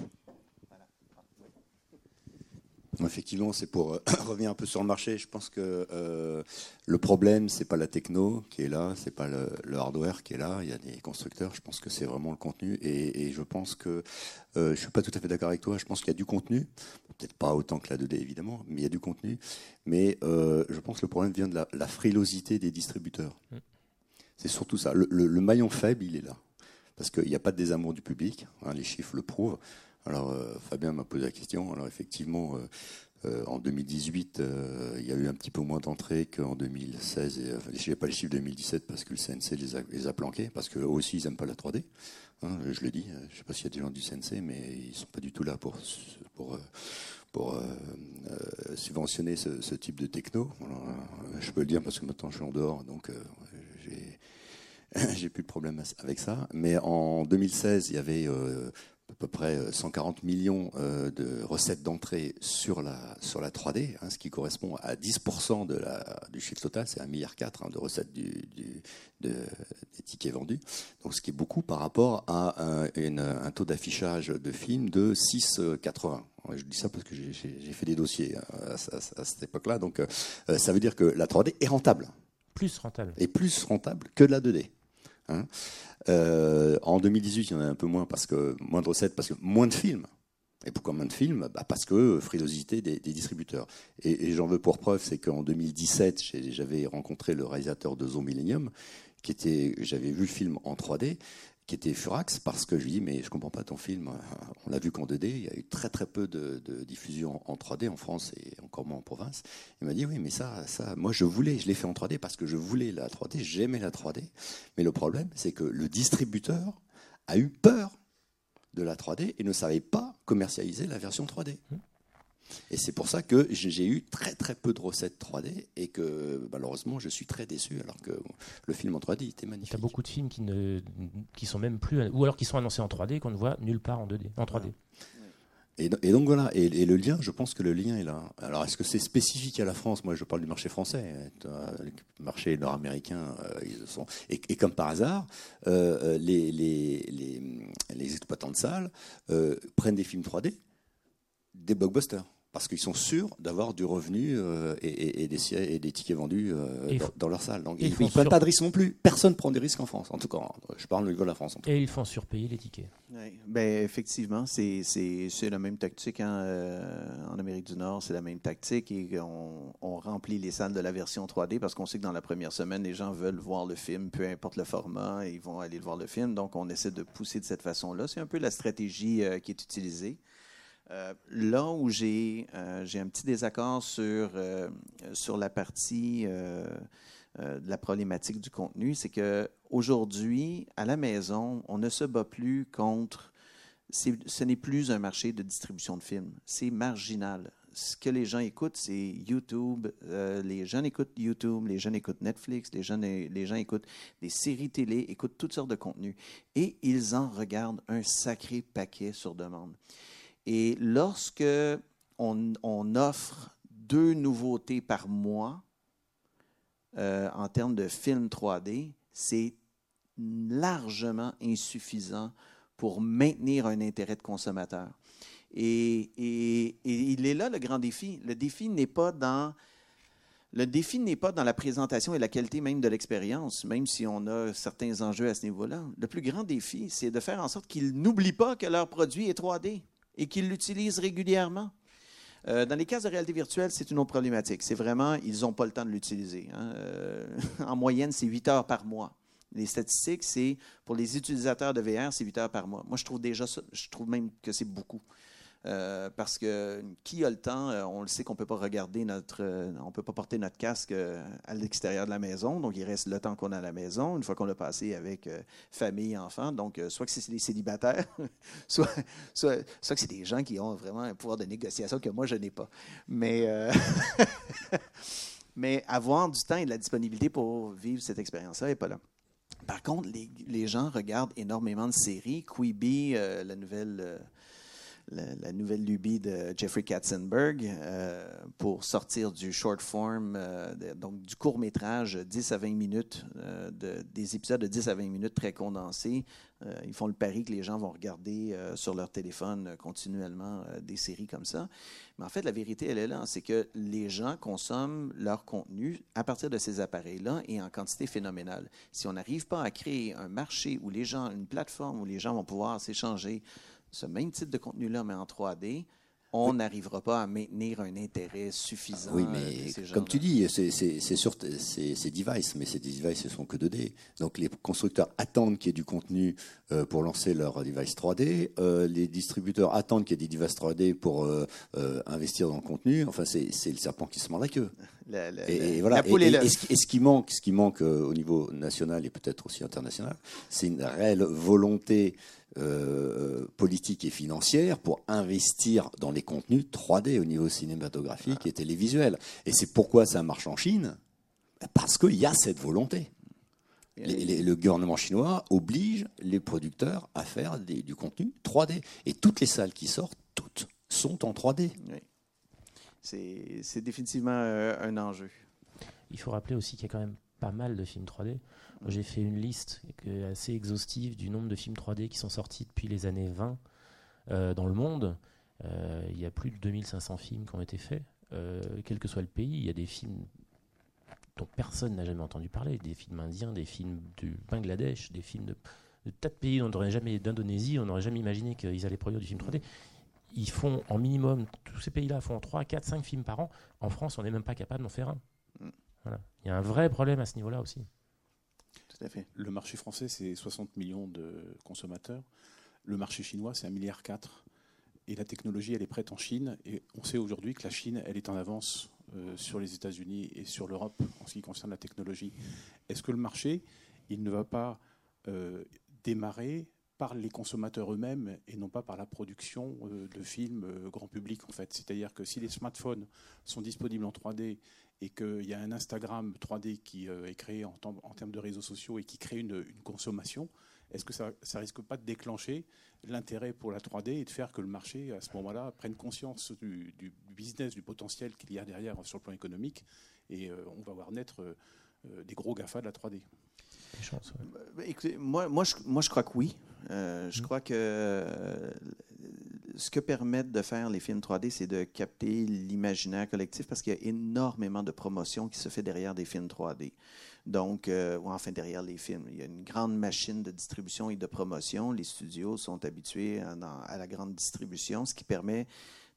Effectivement, c'est pour euh, revenir un peu sur le marché. Je pense que euh, le problème, c'est pas la techno qui est là, c'est pas le, le hardware qui est là. Il y a des constructeurs. Je pense que c'est vraiment le contenu. Et, et je pense que euh, je suis pas tout à fait d'accord avec toi. Je pense qu'il y a du contenu, peut-être pas autant que la 2D évidemment, mais il y a du contenu. Mais euh, je pense que le problème vient de la, la frilosité des distributeurs. Mm. C'est surtout ça. Le, le- le maillon faible, il est là, parce qu'il n'y a pas de désamour du public. hein, les chiffres le prouvent. Alors, euh, Fabien m'a posé la question. Alors, effectivement, euh, euh, en 2018, euh, il y a eu un petit peu moins d'entrées qu'en 2016. Et, enfin, je n'ai pas les chiffres de 2017 parce que le CNC les a, planqués, parce qu'eux aussi, ils n'aiment pas la 3D. Hein, je le dis. Je ne sais pas s'il y a des gens du CNC, mais ils ne sont pas du tout là pour, pour, pour subventionner ce, type de techno. Je peux le dire parce que maintenant, je suis en dehors, donc euh, j'ai plus de problème avec ça. Mais en 2016, il y avait peu près 140 millions de recettes d'entrée sur la, sur la 3D, hein, ce qui correspond à 10% de la, du chiffre total, c'est 1,4 milliard hein, de recettes du, des tickets vendus. Donc ce qui est beaucoup par rapport à un, un taux d'affichage de films de 6,80. Je dis ça parce que j'ai fait des dossiers à, à cette époque-là. Donc ça veut dire que la 3D est rentable. Plus rentable. Et plus rentable que de la 2D. Hein. Euh, en 2018, il y en a un peu moins parce que moins de recettes, parce que moins de films. Et pourquoi moins de films? Bah Parce que frilosité des, distributeurs. Et, j'en veux pour preuve, c'est qu'en 2017, j'avais rencontré le réalisateur de Zo Millennium, qui était, j'avais vu le film en 3D, qui était furax parce que je lui dis mais je comprends pas ton film, on l'a vu qu'en 2D, il y a eu très très peu de, diffusion en 3D en France et encore moins en province. Il m'a dit oui mais ça, ça, moi je voulais, je l'ai fait en 3D parce que je voulais la 3D, j'aimais la 3D, mais le problème c'est que le distributeur a eu peur de la 3D et ne savait pas commercialiser la version 3D. Et c'est pour ça que j'ai eu très très peu de recettes 3D et que malheureusement je suis très déçu alors que le film en 3D était magnifique. Il y a beaucoup de films qui ne qui sont même plus ou alors qui sont annoncés en 3D qu'on ne voit nulle part en 2D, en 3D. Et, donc voilà, et, le lien, je pense que le lien est là. Alors est-ce que c'est spécifique à la France? Moi je parle du marché français, le marché nord-américain, euh, ils sont. Et, comme par hasard, euh, euh, les, les, les, les, exploitants de salles prennent des films 3D, des blockbusters parce qu'ils sont sûrs d'avoir du revenu euh, et, des, et, des, tickets vendus euh, dans, leur salle. Donc, ils ne prennent pas de risques non plus. Personne ne prend des risques en France. En tout cas, je parle au niveau de la France. et ils font surpayer les tickets. Ben, effectivement, c'est la même tactique hein, euh, en Amérique du Nord. C'est la même tactique. Et on, on, remplit les salles de la version 3D parce qu'on sait que dans la première semaine, les gens veulent voir le film, peu importe le format, ils vont aller voir le film. Donc, on essaie de pousser de cette façon-là. C'est un peu la stratégie qui est utilisée. Euh, là où j'ai euh, un petit désaccord sur, euh, sur la partie de la problématique du contenu, c'est que aujourd'hui, à la maison, on ne se bat plus contre. Ce n'est plus un marché de distribution de films. C'est marginal. Ce que les gens écoutent, c'est YouTube. les jeunes écoutent YouTube, les jeunes écoutent Netflix, les, jeunes, les gens écoutent des séries télé, écoutent toutes sortes de contenus. Et ils en regardent un sacré paquet sur demande. Et lorsque on, offre deux nouveautés par mois euh, en termes de films 3D, c'est largement insuffisant pour maintenir un intérêt de consommateur. Et, il est là le grand défi. Le défi n'est pas dans le défi n'est pas dans la présentation et la qualité même de l'expérience, même si on a certains enjeux à ce niveau-là. Le plus grand défi, c'est de faire en sorte qu'ils n'oublient pas que leur produit est 3D et qu'ils l'utilisent régulièrement. Euh, dans les cas de réalité virtuelle, c'est une autre problématique. C'est vraiment, ils n'ont pas le temps de l'utiliser. Hein. Euh, en moyenne, c'est 8 heures par mois. Les statistiques, c'est pour les utilisateurs de VR, c'est 8 heures par mois. Moi, je trouve déjà, je trouve même que c'est beaucoup. Euh, parce que qui a le temps? Euh, on le sait qu'on peut pas regarder notre, euh, on peut pas porter notre casque à l'extérieur de la maison, donc il reste le temps qu'on a à la maison, une fois qu'on l'a passé avec famille, enfants. Donc, soit que c'est des célibataires, soit, soit, soit, que c'est des gens qui ont vraiment un pouvoir de négociation que moi je n'ai pas. Mais, mais avoir du temps et de la disponibilité pour vivre cette expérience-là n'est pas là. Par contre, les, les, gens regardent énormément de séries. Quibi, la nouvelle la, nouvelle lubie de Jeffrey Katzenberg euh, pour sortir du short form, euh, donc du court métrage, 10 à 20 minutes, euh, de, des épisodes de 10 à 20 minutes très condensés. ils font le pari que les gens vont regarder sur leur téléphone continuellement des séries comme ça. Mais en fait, la vérité, elle est là, c'est que les gens consomment leur contenu à partir de ces appareils-là et en quantité phénoménale. Si on n'arrive pas à créer un marché où les gens, une plateforme où les gens vont pouvoir s'échanger ce même type de contenu-là, mais en 3D, on n'arrivera pas à maintenir un intérêt suffisant. Oui, mais comme tu dis, c'est sur ces devices, mais ces devices ne sont que 2D. Donc les constructeurs attendent qu'il y ait du contenu euh, pour lancer leur device 3D. Euh, les distributeurs attendent qu'il y ait des devices 3D pour euh, investir dans le contenu. Enfin, c'est le serpent qui se mord la queue. et, voilà. et, ce, qui manque, ce qui manque au niveau national et peut-être aussi international, c'est une réelle volonté euh, politique et financière pour investir dans les contenus 3D au niveau cinématographique et télévisuel. Et c'est pourquoi ça marche en Chine Parce qu'il y a cette volonté. le gouvernement chinois oblige les producteurs à faire du contenu 3D. Et toutes les salles qui sortent, toutes, sont en 3D. C'est définitivement euh, un enjeu. Il faut rappeler aussi qu'il y a quand même pas mal de films 3D. J'ai fait une liste assez exhaustive du nombre de films 3D qui sont sortis depuis les années 20 euh, dans le monde. Euh, il y a plus de 2500 films qui ont été faits. quel que soit le pays, il y a des films dont personne n'a jamais entendu parler, des films indiens, des films du Bangladesh, des films de, tas de pays dont on n'aurait jamais, d'Indonésie, on n'aurait jamais imaginé qu'ils allaient produire du film 3D. Ils font en minimum, tous ces pays-là font 3, 4, 5 films par an. En France, on n'est même pas capable d'en faire un. Mm. Voilà. Il y a un vrai problème à ce niveau-là aussi. Le marché français, c'est 60 millions de consommateurs. Le marché chinois, c'est 1,4 milliard. Et la technologie, elle est prête en Chine. Et on sait aujourd'hui que la Chine, elle est en avance euh, sur les États-Unis et sur l'Europe en ce qui concerne la technologie. Est-ce que le marché, il ne va pas euh, démarrer par les consommateurs eux-mêmes et non pas par la production euh, de films grand public en fait? C'est-à-dire que si les smartphones sont disponibles en 3D et qu'il y a un Instagram 3D qui est créé en, termes de réseaux sociaux et qui crée une, consommation, est-ce que ça ne risque pas de déclencher l'intérêt pour la 3D et de faire que le marché, à ce moment-là, prenne conscience du, business, du potentiel qu'il y a derrière sur le plan économique et euh, on va voir naître euh, euh, des gros GAFA de la 3D bah, moi, moi, je, moi, je crois que oui. je mmh. crois que ce que permettent de faire les films 3D, c'est de capter l'imaginaire collectif parce qu'il y a énormément de promotion qui se fait derrière des films 3D. Donc, euh, ou enfin derrière les films. Il y a une grande machine de distribution et de promotion. Les studios sont habitués à, la grande distribution, ce qui permet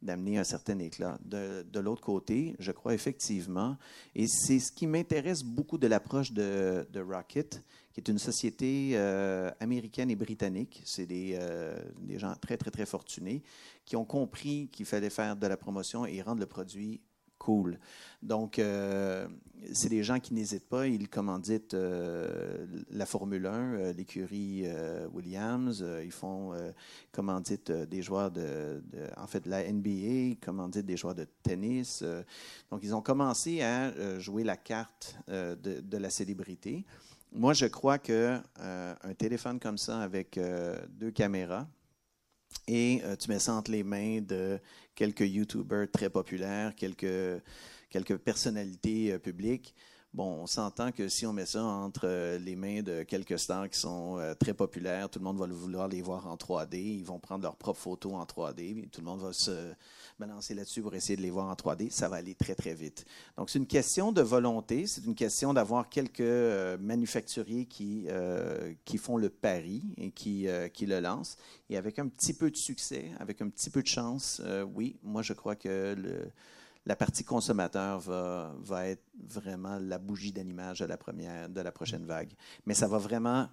d'amener un certain éclat. De, l'autre côté, je crois effectivement, et c'est ce qui m'intéresse beaucoup de l'approche de, Rocket, qui est une société euh, américaine et britannique. C'est des, euh, des, gens très, très, très fortunés qui ont compris qu'il fallait faire de la promotion et rendre le produit cool. Donc, euh, c'est des gens qui n'hésitent pas. Ils commanditent euh, la Formule 1, euh, l'écurie Williams. ils font commandite des joueurs de, en fait, de la NBA, ils commanditent des joueurs de tennis. donc, ils ont commencé à jouer la carte de, de, la célébrité. Moi, je crois que un téléphone comme ça avec deux caméras, et tu mets ça les mains de quelques YouTubers très populaires, quelques, quelques personnalités euh, publiques. Bon, on s'entend que si on met ça entre euh, les mains de quelques stars qui sont euh, très populaires, tout le monde va vouloir les voir en 3D. Ils vont prendre leurs propres photos en 3D. Tout le monde va se balancer là-dessus pour essayer de les voir en 3D. Ça va aller très, très vite. Donc, c'est une question de volonté. C'est une question d'avoir quelques manufacturiers qui, font le pari et qui, qui le lancent. Et avec un petit peu de succès, avec un petit peu de chance, oui, moi, je crois que le la partie consommateur va, va être vraiment la bougie d'animage de la première, de la prochaine vague. Mais ça va vraiment,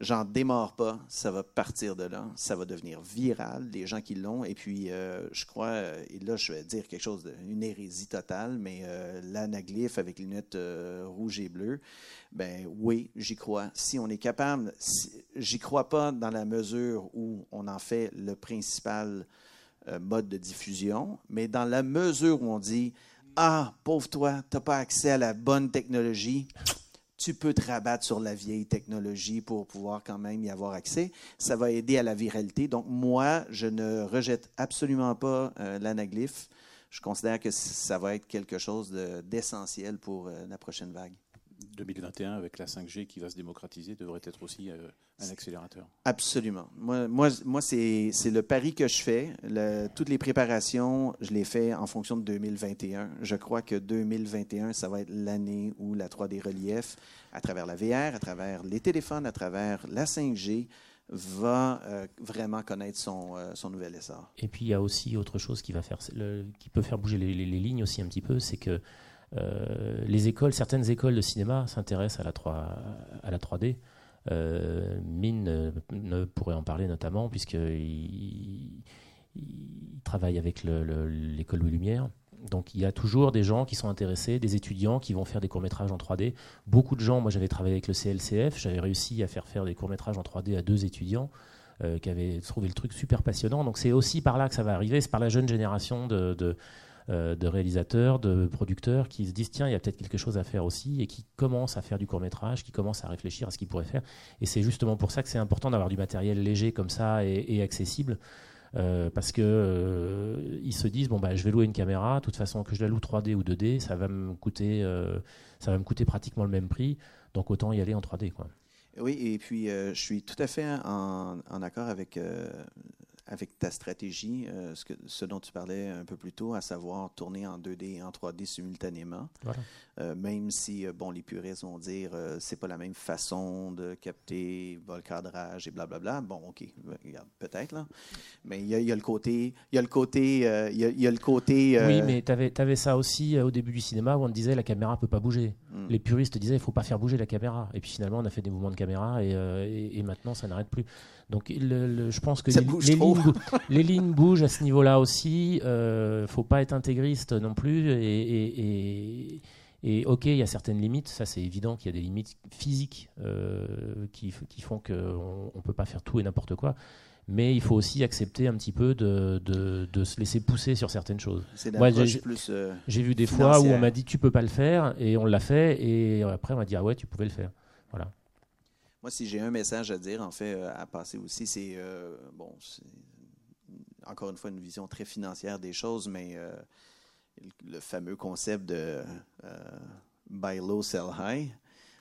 j'en démarre pas, ça va partir de là, ça va devenir viral, les gens qui l'ont. Et puis, euh, je crois, et là, je vais dire quelque chose, une hérésie totale, mais euh, l'anaglyphe avec les lunettes euh, rouges et bleues, ben oui, j'y crois. Si on est capable, j'y crois pas dans la mesure où on en fait le principal mode de diffusion, mais dans la mesure où on dit Ah, pauvre toi, tu n'as pas accès à la bonne technologie, tu peux te rabattre sur la vieille technologie pour pouvoir quand même y avoir accès. Ça va aider à la viralité. Donc, moi, je ne rejette absolument pas euh, l'anaglyphe. Je considère que ça va être quelque chose d'essentiel pour euh, la prochaine vague. 2021, avec la 5G qui va se démocratiser, devrait être aussi euh, un accélérateur. Absolument. Moi, moi, moi c'est le pari que je fais. toutes les préparations, je les fais en fonction de 2021. Je crois que 2021, ça va être l'année où la 3D relief, à travers la VR, à travers les téléphones, à travers la 5G, va euh, vraiment connaître son, euh, son, nouvel essor. Et puis il y a aussi autre chose qui va faire, qui peut faire bouger les, les lignes aussi un petit peu, c'est que les écoles, certaines écoles de cinéma s'intéressent à la 3, à la 3D. Euh, Mine ne pourrait en parler notamment puisqu'il il travaille avec l'école Louis Lumière. Donc il y a toujours des gens qui sont intéressés, des étudiants qui vont faire des courts-métrages en 3D. Beaucoup de gens, moi j'avais travaillé avec le CLCF, j'avais réussi à faire faire des courts-métrages en 3D à deux étudiants euh, qui avaient trouvé le truc super passionnant. Donc c'est aussi par là que ça va arriver, c'est par la jeune génération de euh, de réalisateurs, de producteurs qui se disent tiens, il y a peut-être quelque chose à faire aussi et qui commencent à faire du court métrage, qui commencent à réfléchir à ce qu'ils pourraient faire. Et c'est justement pour ça que c'est important d'avoir du matériel léger comme ça et, accessible. Euh, parce que euh, ils se disent bon bah je vais louer une caméra, de toute façon que je la loue 3D ou 2D, ça va me coûter ça va me coûter pratiquement le même prix, donc autant y aller en 3D quoi. Oui, et puis je suis tout à fait en, en accord avec avec ta stratégie, euh, ce, que, ce, dont tu parlais un peu plus tôt, à savoir tourner en 2D et en 3D simultanément. Euh, même si, euh, bon, les puristes vont dire c'est pas la même façon de capter le cadrage et blablabla. Bon, OK, peut-être, là. Mais il y, a le côté. Il y a le côté. Il y, a le côté Oui, mais tu avais, avais, ça aussi au début du cinéma où on te disait la caméra peut pas bouger. Hmm. Les puristes disaient il faut pas faire bouger la caméra. Et puis finalement, on a fait des mouvements de caméra et, et maintenant, ça n'arrête plus. Donc je pense que les, lignes, bougent à ce niveau-là aussi. Euh, faut pas être intégriste non plus. Et, et, ok, il y a certaines limites. Ça, c'est évident qu'il y a des limites physiques euh, qui, qui, font qu'on ne peut pas faire tout et n'importe quoi. Mais il faut aussi accepter un petit peu de, de, se laisser pousser sur certaines choses. Euh, j'ai vu des fois où on m'a dit tu peux pas le faire et on l'a fait et après on m'a dit ah ouais tu pouvais le faire. Voilà. Moi, si j'ai un message à dire, en fait, euh, à passer aussi, c'est, euh, bon, encore une fois, une vision très financière des choses, mais euh, le fameux concept de buy low, sell high.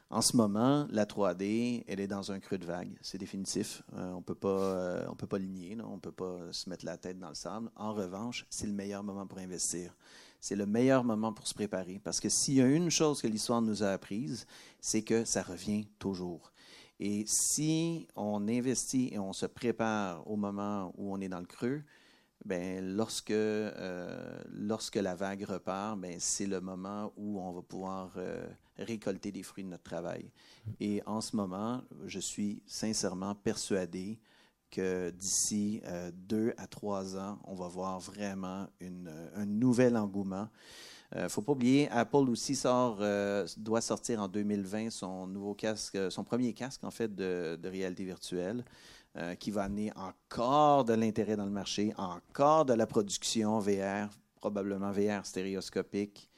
En ce moment, la 3D, elle est dans un creux de vague. C'est définitif. on ne peut pas, on peut pas ligner, on ne peut pas se mettre la tête dans le sable. En revanche, c'est le meilleur moment pour investir. C'est le meilleur moment pour se préparer. Parce que s'il y a une chose que l'histoire nous a apprise, c'est que ça revient toujours. Et si on investit et on se prépare au moment où on est dans le creux, ben, lorsque, euh, lorsque la vague repart, ben, c'est le moment où on va pouvoir euh, récolter des fruits de notre travail. Et en ce moment, je suis sincèrement persuadé que d'ici euh, deux à trois ans, on va voir vraiment un nouvel engouement. Il euh, ne faut pas oublier, Apple aussi euh, doit sortir en 2020 son nouveau casque, euh, son premier casque en fait de, réalité virtuelle, qui va amener encore de l'intérêt dans le marché, encore de la production VR, probablement VR stéréoscopique.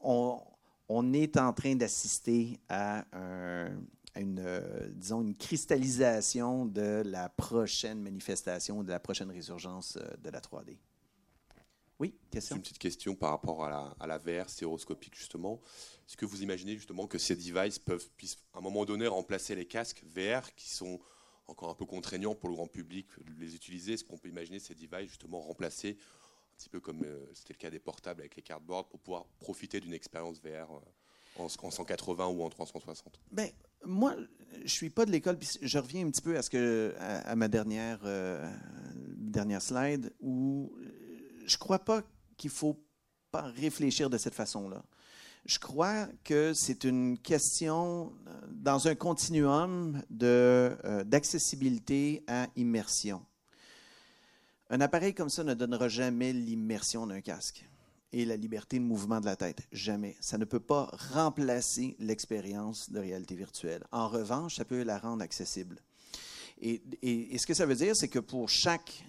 On, on est en train d'assister à, une, disons, une cristallisation de la prochaine manifestation, de la prochaine résurgence de la 3D. Oui, question. Une petite question par rapport à la, à la VR stéréoscopique, justement. Est-ce que vous imaginez justement que ces devices peuvent, puissent à un moment donné, remplacer les casques VR qui sont encore un peu contraignants pour le grand public les utiliser? Est-ce qu'on peut imaginer ces devices justement remplacer un petit peu comme euh, c'était le cas des portables avec les cardboards pour pouvoir profiter d'une expérience VR euh, en, 180 ou en 360 ben, Moi, je suis pas de l'école, je reviens un petit peu à, ce que, à, ma dernière, euh, dernière slide où je ne crois pas qu'il faut pas réfléchir de cette façon-là. Je crois que c'est une question euh, dans un continuum euh, d'accessibilité à immersion. Un appareil comme ça ne donnera jamais l'immersion d'un casque et la liberté de mouvement de la tête. Jamais. Ça ne peut pas remplacer l'expérience de réalité virtuelle. En revanche, ça peut la rendre accessible. et ce que ça veut dire, c'est que pour chaque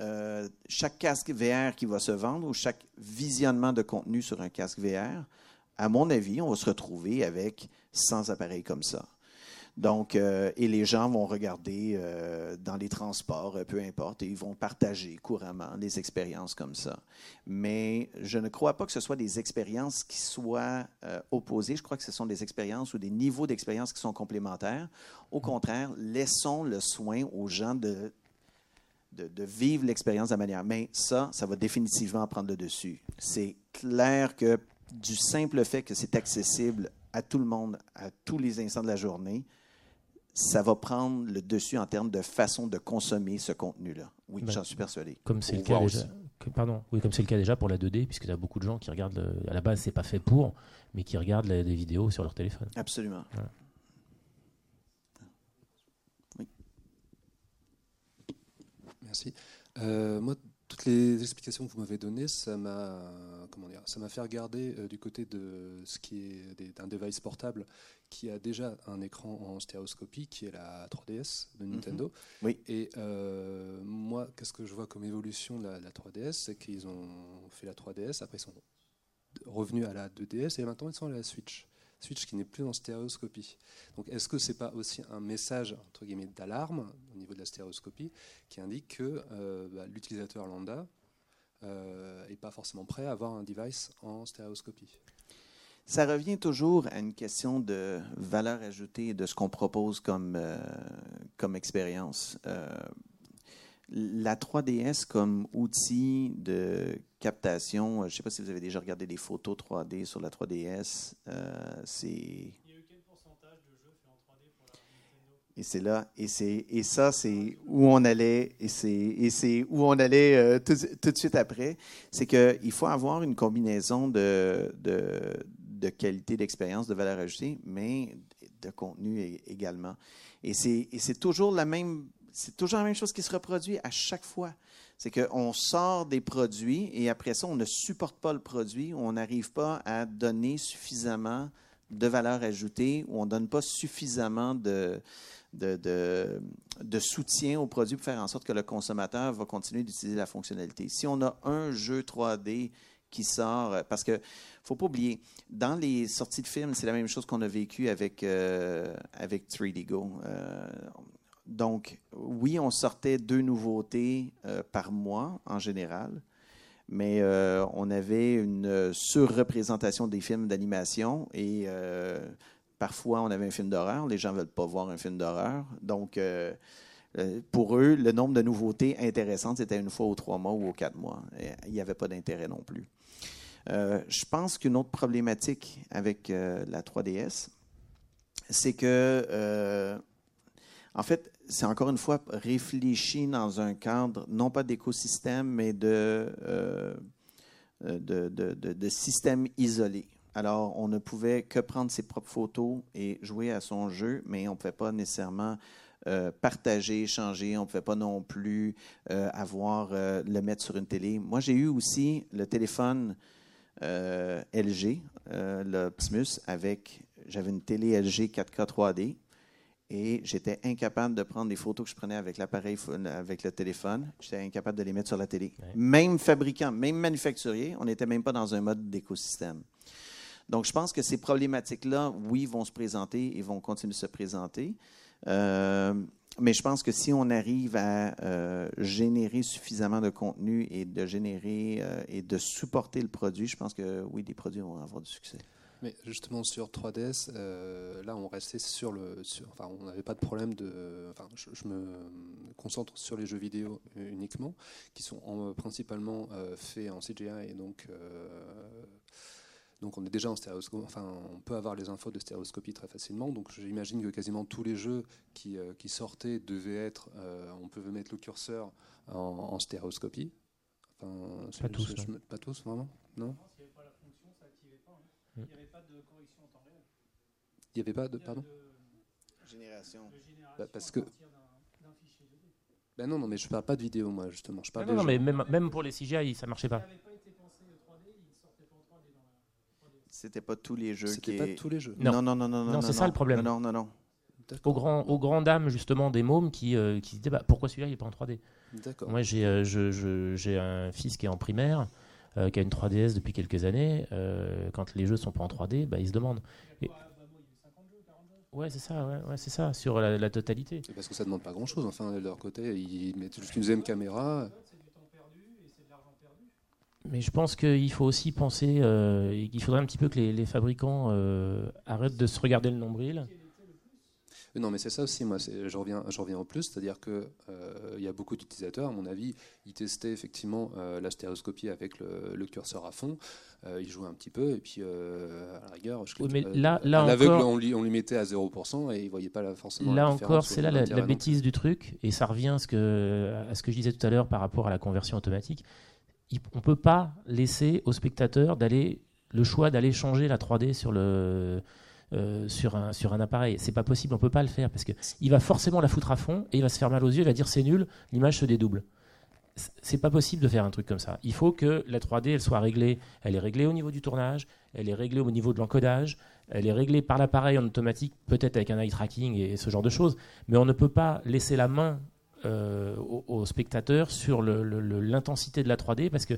euh, chaque casque VR qui va se vendre ou chaque visionnement de contenu sur un casque VR, à mon avis, on va se retrouver avec 100 appareils comme ça. Donc, euh, et les gens vont regarder euh, dans les transports, peu importe, et ils vont partager couramment des expériences comme ça. Mais je ne crois pas que ce soit des expériences qui soient opposées. Je crois que ce sont des expériences ou des niveaux d'expérience qui sont complémentaires. Au contraire, laissons le soin aux gens de de, vivre l'expérience de la manière. Mais ça, ça va définitivement prendre le dessus. C'est clair que du simple fait que c'est accessible à tout le monde, à tous les instants de la journée, ça va prendre le dessus en termes de façon de consommer ce contenu-là. Oui, ben, j'en suis persuadé. Comme c'est le cas déjà. pardon, oui, comme c'est le cas déjà pour la 2D, puisque y a beaucoup de gens qui regardent. à la base, c'est pas fait pour, mais qui regardent des vidéos sur leur téléphone. Absolument. Merci. Euh, moi, toutes les explications que vous m'avez données, ça m'a comment dire, ça m'a fait regarder euh, du côté de ce qui est d'un device portable qui a déjà un écran en stéréoscopie, qui est la 3DS de mhm. Nintendo. Oui. Et euh, moi, qu'est-ce que je vois comme évolution de la, 3DS, c'est qu'ils ont ont fait la 3DS, après ils sont revenus à la 2DS et maintenant ils sont à la Switch. Switch qui n'est plus en stéréoscopie. Donc est-ce que c'est pas aussi un message entre guillemets d'alarme au niveau de la stéréoscopie qui indique que euh, bah, l'utilisateur lambda n'est euh, pas forcément prêt à avoir un device en stéréoscopie? Ça revient toujours à une question de valeur ajoutée de ce qu'on propose comme, euh, comme expérience. la 3DS comme outil de captation. Euh, je ne sais pas si vous avez déjà regardé des photos 3D sur la 3DS. Euh, c'est. Il y a eu quel pourcentage de jeux faits en 3D pour la Nintendo? Et c'est là, et c'est et ça c'est où on allait, et c'est et c'est où on allait euh, tout, tout, de suite après. C'est que il faut avoir une combinaison de, de, de qualité d'expérience, de valeur ajoutée, mais de contenu également. Et c'est et c'est toujours la même c'est toujours la même chose qui se reproduit à chaque fois c'est qu'on sort des produits et après ça, on ne supporte pas le produit, on n'arrive pas à donner suffisamment de valeur ajoutée ou on ne donne pas suffisamment de, soutien au produit pour faire en sorte que le consommateur va continuer d'utiliser la fonctionnalité. Si on a un jeu 3D qui sort, parce que faut pas oublier, dans les sorties de films, c'est la même chose qu'on a vécu avec, euh, avec 3D Go. Euh, donc, oui, on sortait deux nouveautés euh, par mois en général, mais euh, on avait une surreprésentation des films d'animation et euh, parfois on avait un film d'horreur. Les gens ne veulent pas voir un film d'horreur. Donc, pour eux, le nombre de nouveautés intéressantes, c'était une fois aux trois mois ou aux quatre mois. il n'y avait pas d'intérêt non plus. je pense qu'une autre problématique avec la 3DS, c'est que en fait, c'est encore une fois réfléchi dans un cadre, non pas d'écosystème, mais de, euh, de, de, système isolé. Alors, on ne pouvait que prendre ses propres photos et jouer à son jeu, mais on ne pouvait pas nécessairement euh, partager, échanger. On ne pouvait pas non plus euh, avoir le mettre sur une télé. Moi, j'ai eu aussi le téléphone LG, l'Optimus, avec j'avais une télé LG 4K 3D et j'étais incapable de prendre des photos que je prenais avec l'appareil, avec le téléphone. J'étais incapable de les mettre sur la télé. Même fabricant, même manufacturier, on n'était même pas dans un mode d'écosystème. Donc, je pense que ces problématiques-là, oui, vont se présenter et vont continuer de se présenter. Euh, mais je pense que si on arrive à euh, générer suffisamment de contenu et de générer euh, et de supporter le produit, je pense que oui, des produits vont avoir du succès. Mais justement sur 3DS, euh, là on restait sur le, enfin on n'avait pas de problème de, enfin je, me concentre sur les jeux vidéo uniquement, qui sont principalement euh, faits en CGI et donc euh, donc on est déjà en stéréoscopie, enfin on peut avoir les infos de stéréoscopie très facilement. Donc j'imagine que quasiment tous les jeux qui, qui sortaient devaient être, on peut mettre le curseur en, stéréoscopie. Enfin, pas tous. pas tous vraiment, non? Il n'y avait pas. Il n'y avait pas de. Pardon? Génération. Bah, parce que. Ben non, non, mais je parle pas de vidéo, moi, justement. Je parle non, non, mais même, même pour les CGI, ça marchait pas. C'était pas tous les jeux C'était pas tous les jeux. Non, non, non, non, non. non c'est ça le problème. Non, non, non. Au grand, au grand dame justement des mômes qui, euh, qui se disaient bah, pourquoi celui-là il n'est pas en 3D. D'accord. Moi j'ai euh, j'ai un fils qui est en primaire. Euh, qui a une 3DS depuis quelques années, euh, quand les jeux sont pas en 3D, bah, ils se demandent. Ouais, c'est ça, ouais, c'est ça, sur la, totalité. parce que ça demande pas grand-chose. Enfin, de leur côté, ils mettent juste une deuxième caméra. Mais je pense qu'il faut aussi penser euh, qu'il faudrait un petit peu que les, les fabricants arrêtent de se regarder le nombril non, mais c'est ça aussi, moi, je reviens, je reviens en plus, c'est-à-dire qu'il euh, y a beaucoup d'utilisateurs, à mon avis, ils testaient effectivement euh, la stéréoscopie avec le, curseur à fond, euh, ils jouaient un petit peu, et puis à la rigueur, je oui, mais là, là encore, on, lui, on lui mettait à 0%, et ils ne voyait pas forcément Là encore, c'est là la, bêtise du truc, et ça revient à ce, que, à ce que je disais tout à l'heure par rapport à la conversion automatique. on ne peut pas laisser au spectateur d'aller le choix d'aller changer la 3D sur le euh, sur, un, sur un appareil. C'est pas possible, on peut pas le faire parce qu'il va forcément la foutre à fond et il va se faire mal aux yeux, il va dire c'est nul, l'image se dédouble. C'est pas possible de faire un truc comme ça. Il faut que la 3D elle soit réglée. Elle est réglée au niveau du tournage, elle est réglée au niveau de l'encodage, elle est réglée par l'appareil en automatique, peut-être avec un eye tracking et ce genre de choses. Mais on ne peut pas laisser la main euh, au, spectateur sur l'intensité de la 3D parce que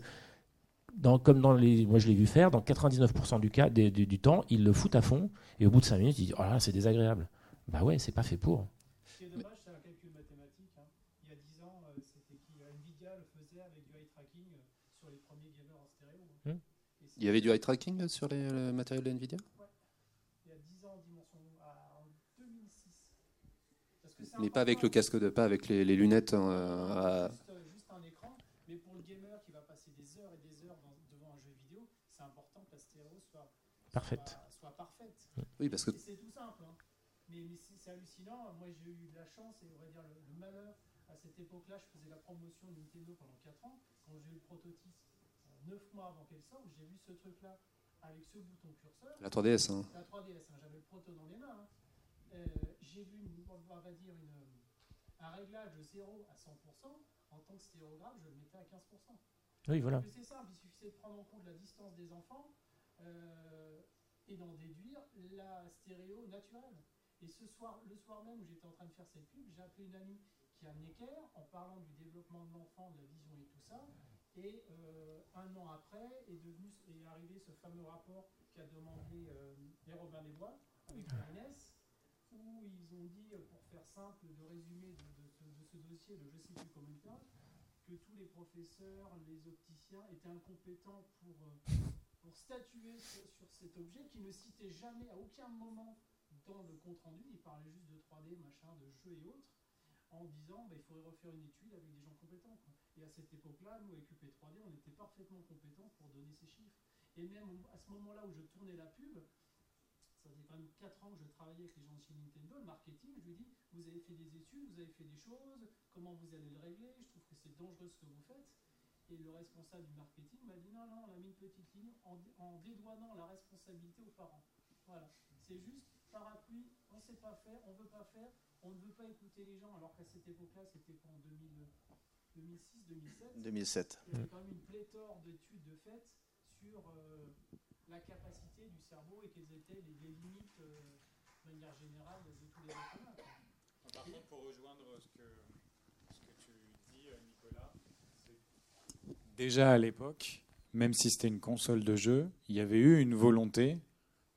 dans, comme dans les, moi je l'ai vu faire, dans 99% du, cas, du, temps, il le fout à fond, et au bout de 5 minutes, il dit Oh là, c'est désagréable. Bah ouais, c'est pas fait pour. Ce qui est dommage, c'est un calcul mathématique. Hein. Il y a 10 ans, euh, c'était qui Nvidia le faisait avec du eye tracking euh, sur les premiers gamers en stéréo. Hein. Hmm. Il y avait du eye tracking sur les, le matériel de Nvidia? Ouais. Il y a 10 ans, en dimension, en 2006. Mais pas avec le casque de, pas avec les, les lunettes. Euh, à parfaite. Soit, parfaite. Oui, parce que c'est tout simple. Hein. Mais, c'est hallucinant. Moi, j'ai eu de la chance et on va dire le, malheur. À cette époque-là, je faisais la promotion de Nintendo pendant 4 ans. Quand j'ai eu le prototype, 9 euh, mois avant qu'elle sorte, j'ai vu ce truc-là avec ce bouton curseur. La 3DS. Hein. La 3DS. Hein. J'avais le proto dans les mains. Hein. Euh, j'ai vu, on va dire, une, un réglage de 0 à 100%. En tant que stéréographe, je le mettais à 15%. Oui, voilà. C'est simple, il suffisait de prendre en compte la distance des enfants. Euh, et d'en déduire la stéréo naturelle. Et ce soir, le soir même où j'étais en train de faire cette pub, j'ai appelé une amie qui a Necker en parlant du développement de l'enfant, de la vision et tout ça. Et euh, un an après est, devenu, est arrivé ce fameux rapport qu'a demandé euh, les Robin des Bois avec où ils ont dit, pour faire simple, de résumer de, dossier de je sais plus combien de temps, que tous les professeurs, les opticiens étaient incompétents pour pour statuer sur, cet objet qui ne citait jamais à aucun moment dans le compte rendu, il parlait juste de 3D, machin, de jeux et autres, en disant bah, il faudrait refaire une étude avec des gens compétents. Et à cette époque-là, nous, avec UP3D, on était parfaitement compétents pour donner ces chiffres. Et même à ce moment-là où je tournais la pub, ça faisait quand même 4 ans que je travaillais avec les gens de chez Nintendo, le marketing, je lui dis, vous avez fait des études, vous avez fait des choses, comment vous allez le régler, je trouve que c'est dangereux ce que vous faites. Et le responsable du marketing m'a dit non, non, on a mis une petite ligne en, dédouanant la responsabilité aux parents. Voilà. C'est juste parapluie, on ne sait pas faire, on ne veut pas faire, on ne veut pas écouter les gens, alors qu'à cette époque-là, c'était en 2006, 2007. 2007. Il y avait quand même une pléthore d'études de fait sur euh, la capacité du cerveau et quelles étaient les, limites euh, de manière générale de tous les êtres humains. Par contre, pour rejoindre ce que, ce que tu dis, euh, Nicolas, déjà à l'époque, même si c'était une console de jeu, il y avait eu une volonté,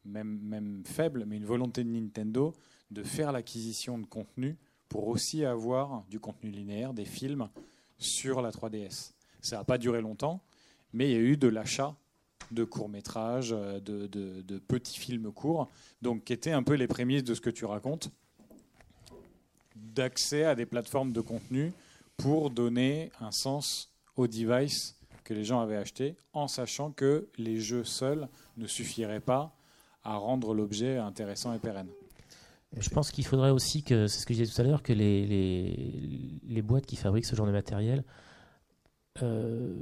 même, même faible, mais une volonté de Nintendo de faire l'acquisition de contenu pour aussi avoir du contenu linéaire, des films sur la 3DS. Ça n'a pas duré longtemps, mais il y a eu de l'achat de courts-métrages, de, de, petits films courts, donc qui étaient un peu les prémices de ce que tu racontes, d'accès à des plateformes de contenu pour donner un sens au device que les gens avaient acheté, en sachant que les jeux seuls ne suffiraient pas à rendre l'objet intéressant et pérenne. Je pense qu'il faudrait aussi que, c'est ce que je disais tout à l'heure, que les, les, boîtes qui fabriquent ce genre de matériel euh,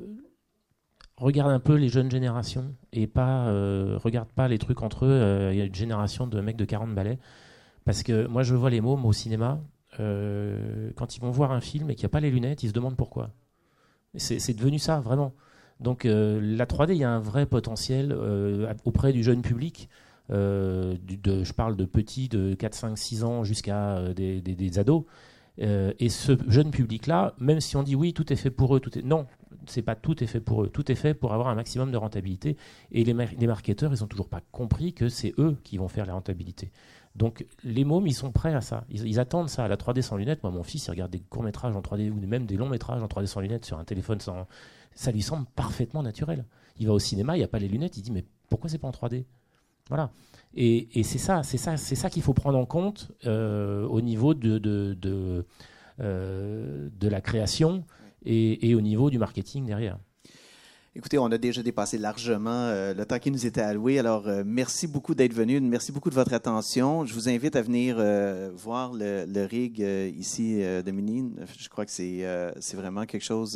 regardent un peu les jeunes générations et pas euh, regardent pas les trucs entre eux. Euh, il y a une génération de mecs de 40 balais. Parce que moi, je vois les mômes au cinéma, quand ils vont voir un film et qu'il n'y a pas les lunettes, ils se demandent pourquoi. C'est devenu ça, vraiment. Donc euh, la 3D, il y a un vrai potentiel euh, auprès du jeune public. Euh, je parle de petits de 4, 5, 6 ans jusqu'à des, ados. Et ce jeune public-là, même si on dit oui, tout est fait pour eux, tout est... non, c'est pas tout est fait pour eux. Tout est fait pour avoir un maximum de rentabilité. Et les, les marketeurs, ils n'ont toujours pas compris que c'est eux qui vont faire la rentabilité. Donc les mômes, ils sont prêts à ça. Ils, attendent ça. La 3D sans lunettes, moi, mon fils, il regarde des courts-métrages en 3D ou même des longs-métrages en 3D sans lunettes sur un téléphone sans. Ça lui semble parfaitement naturel. Il va au cinéma, il n'y a pas les lunettes, il dit mais pourquoi c'est pas en 3D Voilà. Et, c'est ça, c'est ça, c'est ça qu'il faut prendre en compte euh, au niveau de, euh, la création et au niveau du marketing derrière. Écoutez, on a déjà dépassé largement euh, le temps qui nous était alloué. Alors, euh, merci beaucoup d'être venu. Merci beaucoup de votre attention. Je vous invite à venir euh, voir le, rig ici de Mini. Je crois que c'est c'est vraiment quelque chose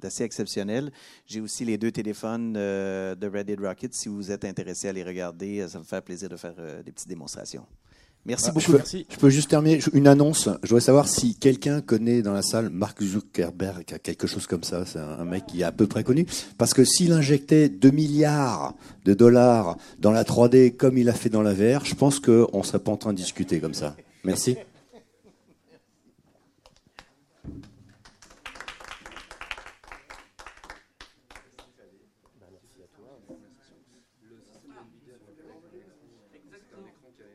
d'assez exceptionnel. J'ai aussi les deux téléphones de Reddit Rocket. Si vous êtes intéressé à les regarder, ça me fait plaisir de faire des petites démonstrations. Merci ah, beaucoup. Je peux, juste terminer une annonce. Je voudrais savoir si quelqu'un connaît dans la salle Mark Zuckerberg, quelque chose comme ça. C'est un, mec qui est à peu près connu. Parce que s'il injectait 2 milliards de dollars dans la 3D comme il a fait dans la VR, je pense qu'on ne serait pas en train de discuter comme ça. Merci.